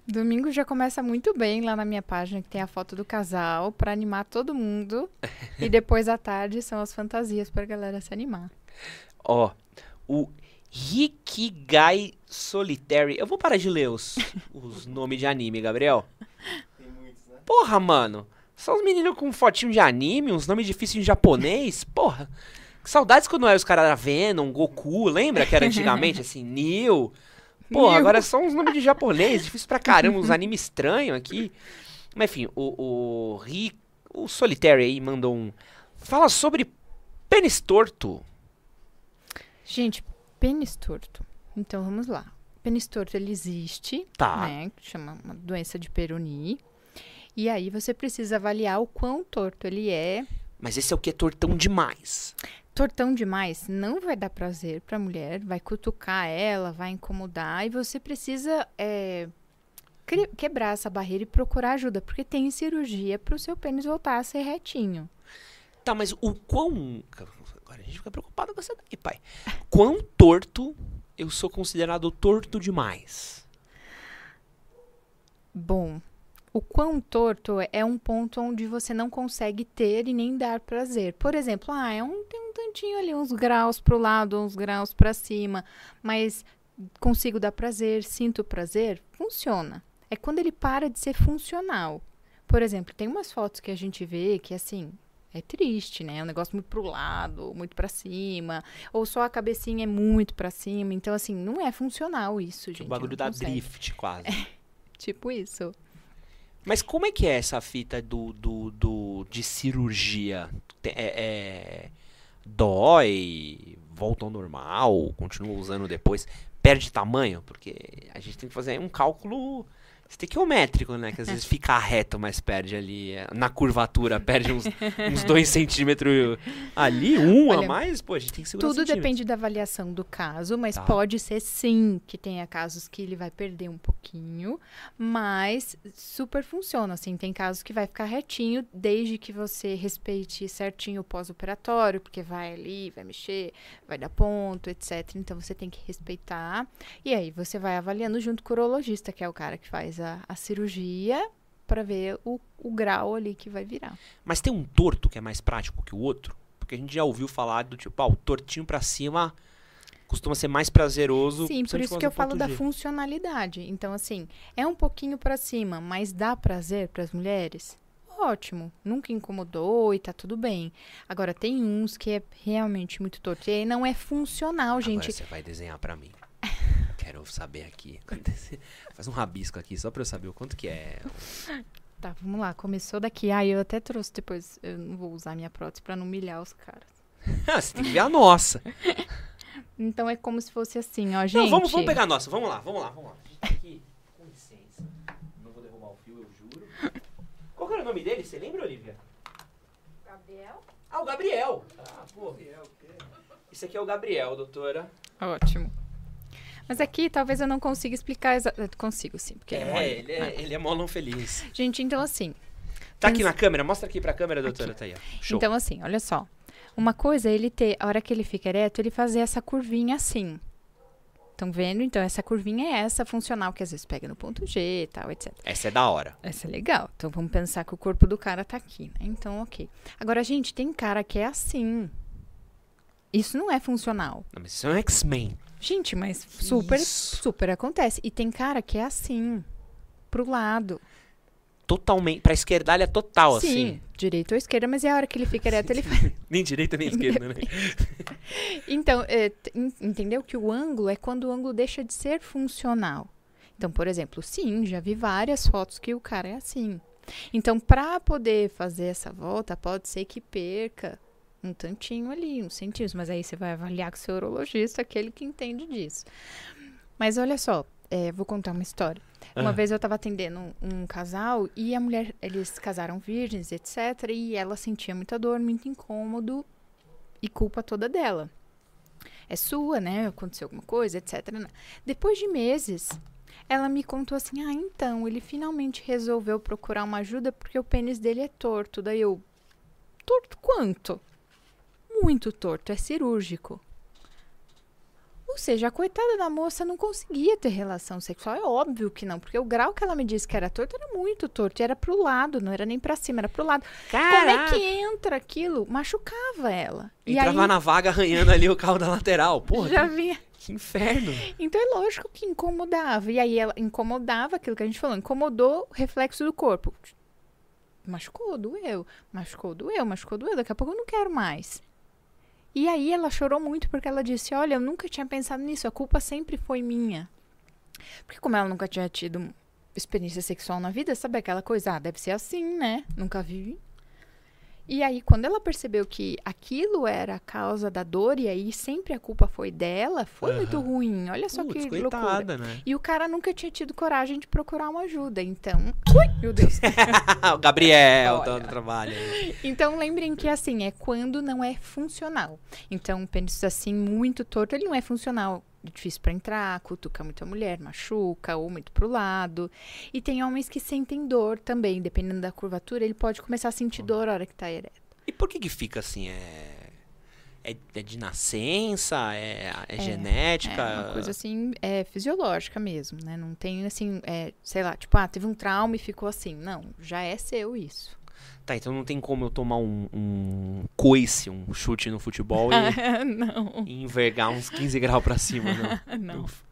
Domingo já começa muito bem lá na minha página, que tem a foto do casal, pra animar todo mundo. e depois à tarde são as fantasias pra galera se animar. Ó, o Rikigai Solitary. Eu vou parar de ler os, os nomes de anime, Gabriel. Tem muitos, né? Porra, mano. São os meninos com fotinho de anime, uns nomes difíceis em japonês. Porra. Que saudades quando era os caras era Venom, Goku, lembra que era antigamente assim, Neo. Pô, agora são uns nomes de japonês, difícil pra caramba, uns animes estranhos aqui. Mas enfim, o, o o Solitary aí mandou um. Fala sobre pênis torto. Gente, pênis torto. Então vamos lá. Pênis torto ele existe, Tá. né? Que chama uma doença de Peroni. E aí você precisa avaliar o quão torto ele é. Mas esse é o que é tortão demais. Tortão demais não vai dar prazer pra mulher, vai cutucar ela, vai incomodar e você precisa é, quebrar essa barreira e procurar ajuda, porque tem cirurgia pro seu pênis voltar a ser retinho. Tá, mas o quão. Gente fica preocupado com essa daí, pai. Quão torto eu sou considerado torto demais? Bom, o quão torto é um ponto onde você não consegue ter e nem dar prazer. Por exemplo, ah, é um, tem um tantinho ali, uns graus pro lado, uns graus para cima, mas consigo dar prazer, sinto prazer, funciona. É quando ele para de ser funcional. Por exemplo, tem umas fotos que a gente vê que assim, é triste, né? É um negócio muito pro lado, muito para cima, ou só a cabecinha é muito para cima. Então assim, não é funcional isso, gente. o bagulho da consegue. drift, quase. Tipo isso. Mas como é que é essa fita do, do, do de cirurgia? É, é- dói, volta ao normal, continua usando depois, perde tamanho? Porque a gente tem que fazer um cálculo estequiométrico, né? Que às vezes fica reto, mas perde ali é, na curvatura, perde uns, uns dois centímetros ali, um a Olha, mais, pô, a gente tem que segurar Tudo depende da avaliação do caso, mas Tá. pode ser sim que tenha casos que ele vai perder um pouquinho, mas super funciona. Assim, tem casos que vai ficar retinho, desde que você respeite certinho o pós-operatório, porque vai ali, vai mexer, vai dar ponto, etc. Então você tem que respeitar. E aí você vai avaliando junto com o urologista, que é o cara que faz a, a cirurgia, para ver o, o grau ali que vai virar. Mas tem um torto que é mais prático que o outro? Porque a gente já ouviu falar do tipo, ah, o tortinho pra cima costuma ser mais prazeroso. Sim, por isso que eu causa falo do da G. funcionalidade. Então, assim, é um pouquinho pra cima, mas dá prazer pras mulheres? Ótimo, nunca incomodou e tá tudo bem. Agora, tem uns que é realmente muito torto. E aí não é funcional, Agora gente. você vai desenhar pra mim. Quero saber aqui. Faz um rabisco aqui, só pra eu saber o quanto que é. Tá, vamos lá, começou daqui. Ah, eu até trouxe depois. Eu não vou usar minha prótese pra não humilhar os caras. Ah, você tem que ver a nossa. Então é como se fosse assim, ó, gente. Não, vamos, vamos pegar a nossa. Vamos lá, vamos lá, vamos lá. Aqui. Com licença. Não vou derrubar o fio, eu juro. Qual que era o nome dele? Você lembra, Olivia? Gabriel? Ah, o Gabriel. Ah, pô. Esse aqui é o Gabriel, doutora. Ótimo. Mas aqui talvez eu não consiga explicar exatamente. Consigo sim, porque ele é É, mole. ele é, ele é molão feliz. Gente, então assim, Tá aqui na câmera? Mostra aqui pra câmera, doutora. Tá aí, ó. Show. Então, assim, olha só. Uma coisa é ele ter, a hora que ele fica ereto, ele fazer essa curvinha assim. Estão vendo? Então, essa curvinha é essa funcional que às vezes pega no ponto G e tal, etc. Essa é da hora. Essa é legal. Então, vamos pensar que o corpo do cara tá aqui, né? Então, ok. Agora, gente, tem cara que é assim. Isso não é funcional. Não, mas isso é um X-Men. Gente, mas super, Isso. super acontece. E tem cara que é assim, pro lado. Totalmente. Pra esquerdalha total, Sim, assim. direita ou esquerda, mas é a hora que ele fica ereto, ele faz. Nem direita nem esquerda, né? Então, é, entendeu que o ângulo é quando o ângulo deixa de ser funcional. Então, por exemplo, sim, já vi várias fotos que o cara é assim. Então, para poder fazer essa volta, pode ser que perca um tantinho ali, uns centímetros, mas aí você vai avaliar com o seu urologista, aquele que entende disso. Mas olha só, é, vou contar uma história. Uma Ah. vez eu estava atendendo um, um casal e a mulher, eles casaram virgens, etc. E ela sentia muita dor, muito incômodo e culpa toda dela. É sua, né? Aconteceu alguma coisa, etc. né? Depois de meses, ela me contou assim: ah, então, ele finalmente resolveu procurar uma ajuda porque o pênis dele é torto. Daí eu, torto quanto? Muito torto, é cirúrgico. Ou seja, a coitada da moça não conseguia ter relação sexual. É óbvio que não, porque o grau que ela me disse que era torto era muito torto. E era pro lado, não era nem pra cima, era pro lado. Como é que entra aquilo? Machucava ela. E Entrava aí na vaga arranhando ali o carro da lateral. Porra, já que, vinha. que inferno. Então é lógico que incomodava. E aí ela incomodava aquilo que a gente falou, incomodou o reflexo do corpo. Machucou, doeu. Machucou, doeu, machucou, doeu. Daqui a pouco eu não quero mais. E aí ela chorou muito porque ela disse: Olha, eu nunca tinha pensado nisso, a culpa sempre foi minha. Porque, como ela nunca tinha tido experiência sexual na vida, sabe aquela coisa? Ah, deve ser assim, né? Nunca vi. E aí, quando ela percebeu que aquilo era a causa da dor, e aí sempre a culpa foi dela, foi Aham. muito ruim. Olha só Putz, que loucura. coitada, né? E o cara nunca tinha tido coragem de procurar uma ajuda. Então. Ui, meu Deus. o Gabriel Olha. dando trabalho. Então lembrem que assim, é quando não é funcional. Então, um pênis assim, muito torto, ele não é funcional. É Difícil pra entrar, cutuca muito a mulher, machuca ou muito pro lado. E tem homens que sentem dor também, dependendo da curvatura, ele pode começar a sentir dor a hora que tá ereto. E por que que fica assim? É, é, é de nascença? É, é genética? É uma coisa assim, é fisiológica mesmo, né? Não tem assim, é, sei lá, tipo, ah, teve um trauma e ficou assim. Não, já é seu isso. Tá, então não tem como eu tomar um, um coice, um chute no futebol e, não, e envergar uns 15 graus pra cima, não. não. Ufa.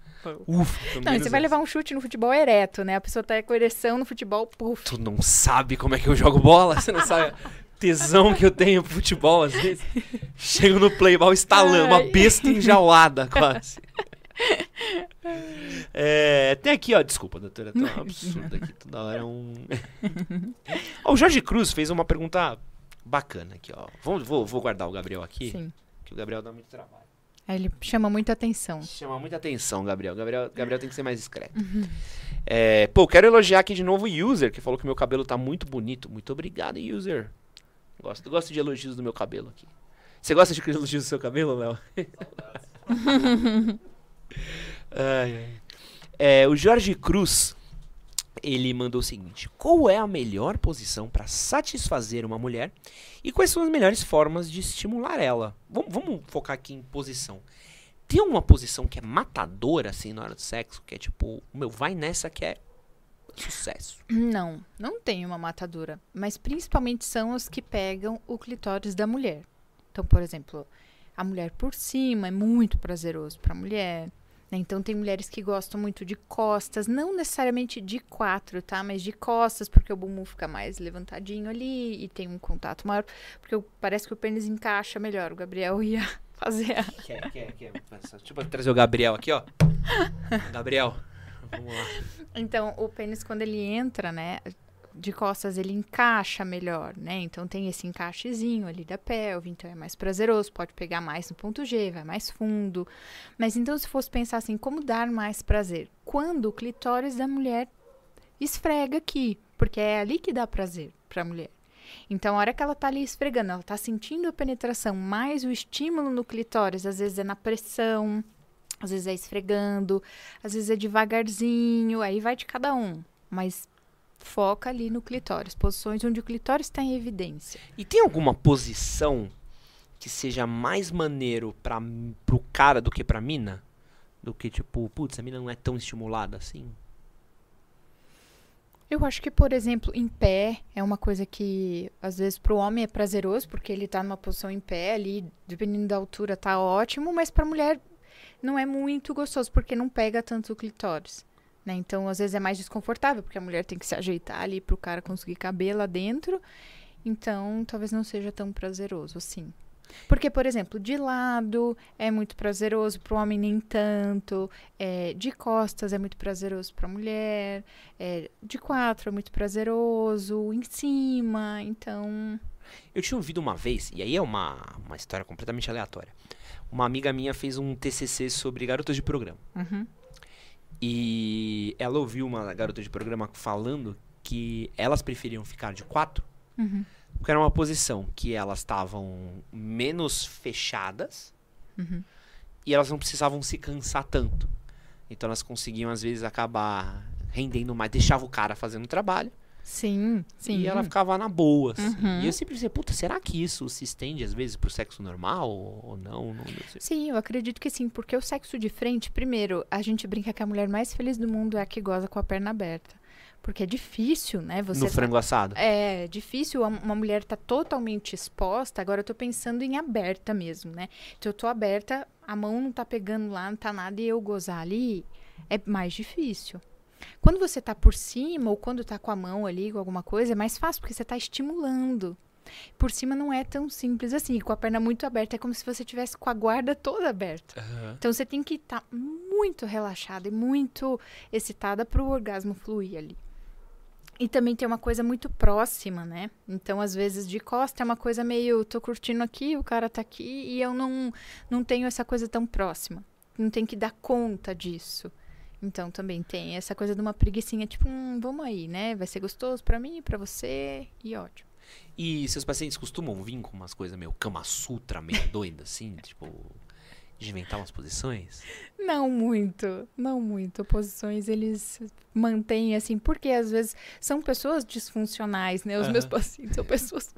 Ufa, Não, e você vai essa. levar um chute no futebol ereto, né? A pessoa tá com ereção no futebol, puf. Tu não sabe como é que eu jogo bola? Você não sabe a tesão que eu tenho pro futebol, às vezes. Chego no playball estalando, uma besta enjaulada, quase. É, tem aqui, ó, desculpa, doutora, tô um absurdo aqui, toda hora é um... Ó, o Jorge Cruz fez uma pergunta bacana aqui, ó. Vamos, vou, vou guardar o Gabriel aqui, Sim. que o Gabriel dá muito trabalho. Aí ele chama muita atenção. Chama muita atenção, Gabriel. Gabriel, Gabriel tem que ser mais discreto. É, pô, quero elogiar aqui de novo o User, que falou que meu cabelo tá muito bonito. Muito obrigado, User. Gosto, gosto de elogios do meu cabelo aqui. Você gosta de elogios do seu cabelo, Léo? É, o Jorge Cruz, ele mandou o seguinte: Qual é a melhor posição para satisfazer uma mulher e quais são as melhores formas de estimular ela? Vamos, focar aqui em posição. Tem uma posição que é matadora, assim, na hora do sexo, que é tipo, meu, vai nessa que é sucesso. Não, não tem uma matadura. Mas principalmente são os que pegam o clitóris da mulher. Então, por exemplo, a mulher por cima é muito prazeroso para a mulher. Né? Então, tem mulheres que gostam muito de costas, não necessariamente de quatro, tá? Mas de costas, porque o bumbum fica mais levantadinho ali e tem um contato maior. Porque parece que o pênis encaixa melhor. O Gabriel ia fazer a Quer, quer, quer. Deixa eu trazer o Gabriel aqui, ó. Gabriel, vamos lá. Então, o pênis, quando ele entra, né, de costas, ele encaixa melhor, né? Então, tem esse encaixezinho ali da pelve, então é mais prazeroso, pode pegar mais no ponto G, vai mais fundo. Mas então, se fosse pensar assim, como dar mais prazer? Quando o clitóris da mulher esfrega aqui, porque é ali que dá prazer pra mulher. Então, a hora que ela tá ali esfregando, ela tá sentindo a penetração, mais o estímulo no clitóris, às vezes é na pressão, às vezes é esfregando, às vezes é devagarzinho, aí vai de cada um. Mas foca ali no clitóris, posições onde o clitóris está em evidência. E tem alguma posição que seja mais maneiro pra, pro cara do que pra mina? Do que tipo, putz, a mina não é tão estimulada assim? Eu acho que, por exemplo, em pé é uma coisa que às vezes pro homem é prazeroso, porque ele tá numa posição em pé ali, dependendo da altura, tá ótimo, mas pra mulher não é muito gostoso, porque não pega tanto o clitóris. Né? Então, às vezes é mais desconfortável, porque a mulher tem que se ajeitar ali pro cara conseguir caber lá dentro. Então, talvez não seja tão prazeroso assim. Porque, por exemplo, de lado é muito prazeroso, pro homem nem tanto. É, de costas é muito prazeroso pra mulher. É, de quatro é muito prazeroso. Em cima, então. Eu tinha ouvido uma vez, e aí é uma, uma história completamente aleatória. Uma amiga minha fez um TCC sobre garotas de programa. Uhum. E ela ouviu uma garota de programa falando que elas preferiam ficar de quatro Uhum. porque era uma posição que elas estavam menos fechadas Uhum. e elas não precisavam se cansar tanto. Então elas conseguiam, às vezes, acabar rendendo mais, deixava o cara fazendo o trabalho Sim, sim. e ela ficava na boa. assim. Uhum. E eu sempre pensei, puta, será que isso se estende às vezes pro sexo normal ou não? não. Sim, eu acredito que sim, porque o sexo de frente, primeiro, a gente brinca que a mulher mais feliz do mundo é a que goza com a perna aberta. Porque é difícil, né? Você no tá- frango assado. É difícil uma mulher tá totalmente exposta. Agora eu tô pensando em aberta mesmo, né? Então eu tô aberta, a mão não tá pegando lá, não tá nada e eu gozar ali é mais difícil. Quando você tá por cima ou quando tá com a mão ali com alguma coisa, é mais fácil porque você tá estimulando. Por cima não é tão simples assim, com a perna muito aberta, é como se você tivesse com a guarda toda aberta. Aham. Então você tem que estar muito relaxada e muito excitada para o orgasmo fluir ali. E também tem uma coisa muito próxima, né? Então, às vezes, de costa é uma coisa meio, tô curtindo aqui, o cara tá aqui, e eu não, não tenho essa coisa tão próxima. Não tem que dar conta disso. Então, também tem essa coisa de uma preguiçinha, tipo, hum, vamos aí, né? Vai ser gostoso pra mim, pra você, e ótimo. E seus pacientes costumam vir com umas coisas meio Kama Sutra, meio doida, assim, tipo, de inventar umas posições? Não muito, não muito. Posições eles mantêm assim, porque às vezes são pessoas disfuncionais, né? Os meus Aham. pacientes são pessoas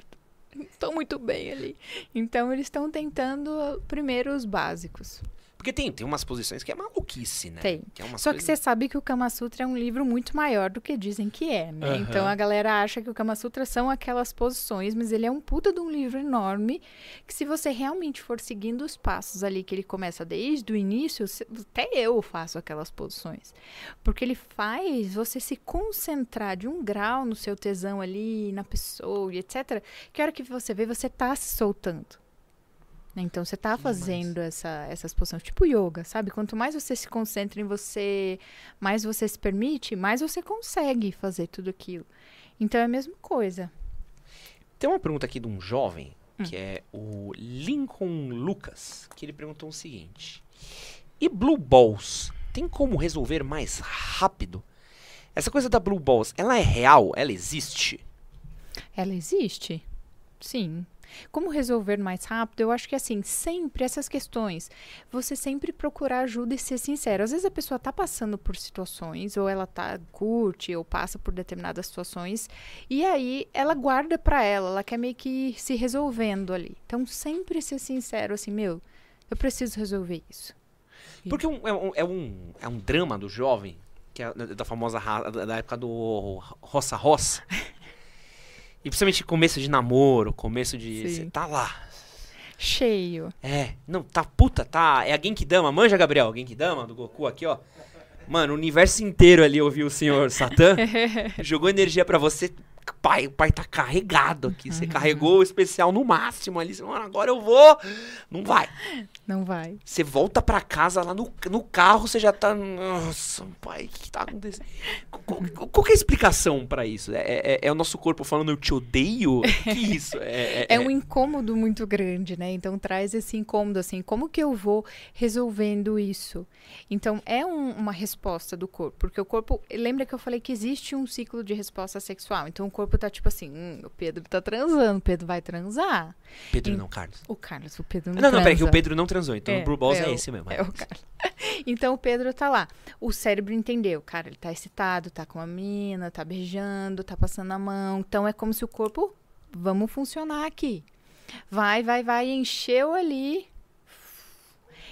que estão muito bem ali. Então eles estão tentando primeiro os básicos. Porque tem, tem umas posições que é maluquice, né? Tem. Que é Só que você sabe que o Kama Sutra é um livro muito maior do que dizem que é, né? Aham. Então a galera acha que o Kama Sutra são aquelas posições, mas ele é um puta de um livro enorme que se você realmente for seguindo os passos ali que ele começa desde o início, até eu faço aquelas posições. Porque ele faz você se concentrar de um grau no seu tesão ali, na pessoa e etc, que a hora que você vê, você tá se soltando. Né? Então você tá demais. fazendo essa, essas posições, tipo yoga, sabe? Quanto mais você se concentra em você, mais você se permite, mais você consegue fazer tudo aquilo. Então é a mesma coisa. Tem uma pergunta aqui de um jovem, Hum. que é o Lincoln Lucas, que ele perguntou o seguinte: E Blue Balls tem como resolver mais rápido? Essa coisa da Blue Balls, ela é real? Ela existe? Ela existe? Sim. Como resolver mais rápido? Eu acho que assim, sempre essas questões, você sempre procurar ajuda e ser sincero. Às vezes a pessoa tá passando por situações, ou ela tá curte, ou passa por determinadas situações, e aí ela guarda pra ela, ela quer meio que ir se resolvendo ali. Então, sempre ser sincero, assim, meu, eu preciso resolver isso. Porque um- é, um, é, um, é um drama do jovem, que é da, famosa da época do roça-roça. e principalmente começo de namoro, começo de. Você tá lá. Cheio. É, não, tá puta, tá. É a Genkidama, manja, Gabriel? Genkidama do Goku aqui, ó. Mano, o universo inteiro ali ouviu o senhor Satã. jogou energia pra você. Pai, o pai tá carregado aqui. Você carregou o especial no máximo ali. Você, Mano, agora eu vou. Não vai. Não vai. Você volta pra casa lá no, no carro, você já tá. Nossa, pai, o que tá acontecendo? Qual, qual- qual que é a explicação pra isso? É, é- é o nosso corpo falando eu te odeio? Que isso? É, É um incômodo muito grande, né? Então traz esse incômodo assim, como que eu vou resolvendo isso? Então é um- uma resposta do corpo, porque o corpo, lembra que eu falei que existe um ciclo de resposta sexual. Então o corpo tá tipo assim, hum, o Pedro tá transando, o Pedro vai transar. Pedro em- não, Carlos. O Carlos, o Pedro não Não, não, peraí, que o. Pedro não transou. Então É, o Blue Balls é, é esse mesmo. É o cara. Então o Pedro tá lá. O cérebro entendeu. Cara, ele tá excitado, tá com a mina, tá beijando, tá passando a mão. Então é como se o corpo. Vamos funcionar aqui. Vai, vai, vai, encheu ali.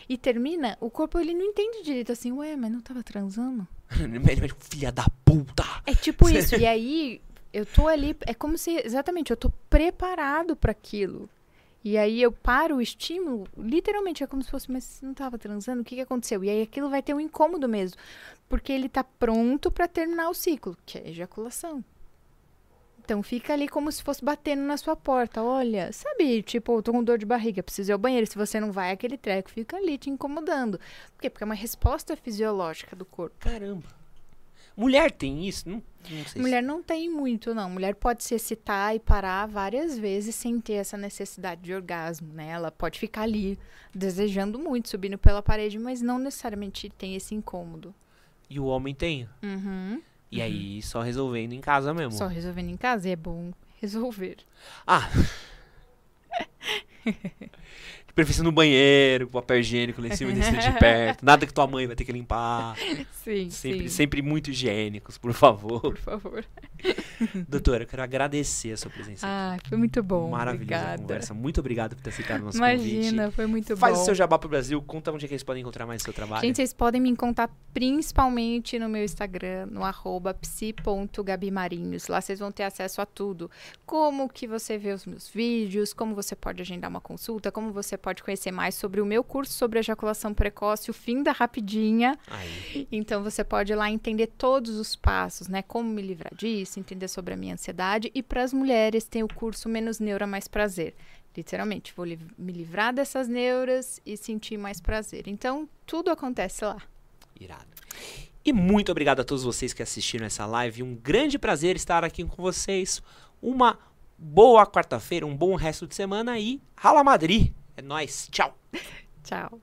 E termina, o corpo ele não entende direito assim, ué, mas não tava transando? Filha da puta! É tipo isso. e aí, eu tô ali, é como se, exatamente, eu tô preparado para aquilo. E aí eu paro o estímulo, literalmente é como se fosse, mas você não tava transando, o que que aconteceu? E aí aquilo vai ter um incômodo mesmo, porque ele tá pronto para terminar o ciclo, que é ejaculação. Então fica ali como se fosse batendo na sua porta. Olha, sabe, tipo, eu tô com dor de barriga, preciso ir ao banheiro. Se você não vai, aquele treco fica ali te incomodando. Por quê? Porque é uma resposta fisiológica do corpo. Caramba. Mulher tem isso? Não, não sei Mulher não tem muito, não. Mulher pode se excitar e parar várias vezes sem ter essa necessidade de orgasmo, né? Ela pode ficar ali desejando muito, subindo pela parede, mas não necessariamente tem esse incômodo. se. E o homem tem. Uhum. E aí, só resolvendo em casa mesmo. Só resolvendo em casa e é bom resolver. Ah! Preferência no banheiro, com papel higiênico lá em cima desse de perto. Nada que tua mãe vai ter que limpar. Sim, Sempre, sim. sempre muito higiênicos, por favor. Por favor. Doutora, eu quero agradecer a sua presença aqui. Ah, foi muito bom. Maravilhosa Obrigada. conversa. Muito obrigado por ter aceitado o nosso Imagina, convite. foi muito Faz bom. o seu jabá pro Brasil, conta onde é que eles podem encontrar mais o seu trabalho. Gente, vocês podem me encontrar principalmente no meu Instagram, no arroba psi.gabimarinhos. Lá vocês vão ter acesso a tudo. Como que você vê os meus vídeos, como você pode agendar uma consulta, como você pode conhecer mais sobre o meu curso sobre ejaculação precoce, o fim da rapidinha. Aí. Então você pode ir lá entender todos os passos, né? Como me livrar disso, entender sobre a minha ansiedade. E para as mulheres tem o curso Menos Neura Mais Prazer. Literalmente, vou li- me livrar dessas neuras e sentir mais prazer. Então, tudo acontece lá. Irado. E muito obrigado a todos vocês que assistiram essa live. Um grande prazer estar aqui com vocês. Uma boa quarta-feira, um bom resto de semana e Rala Madrid. É nóis. Tchau. Tchau.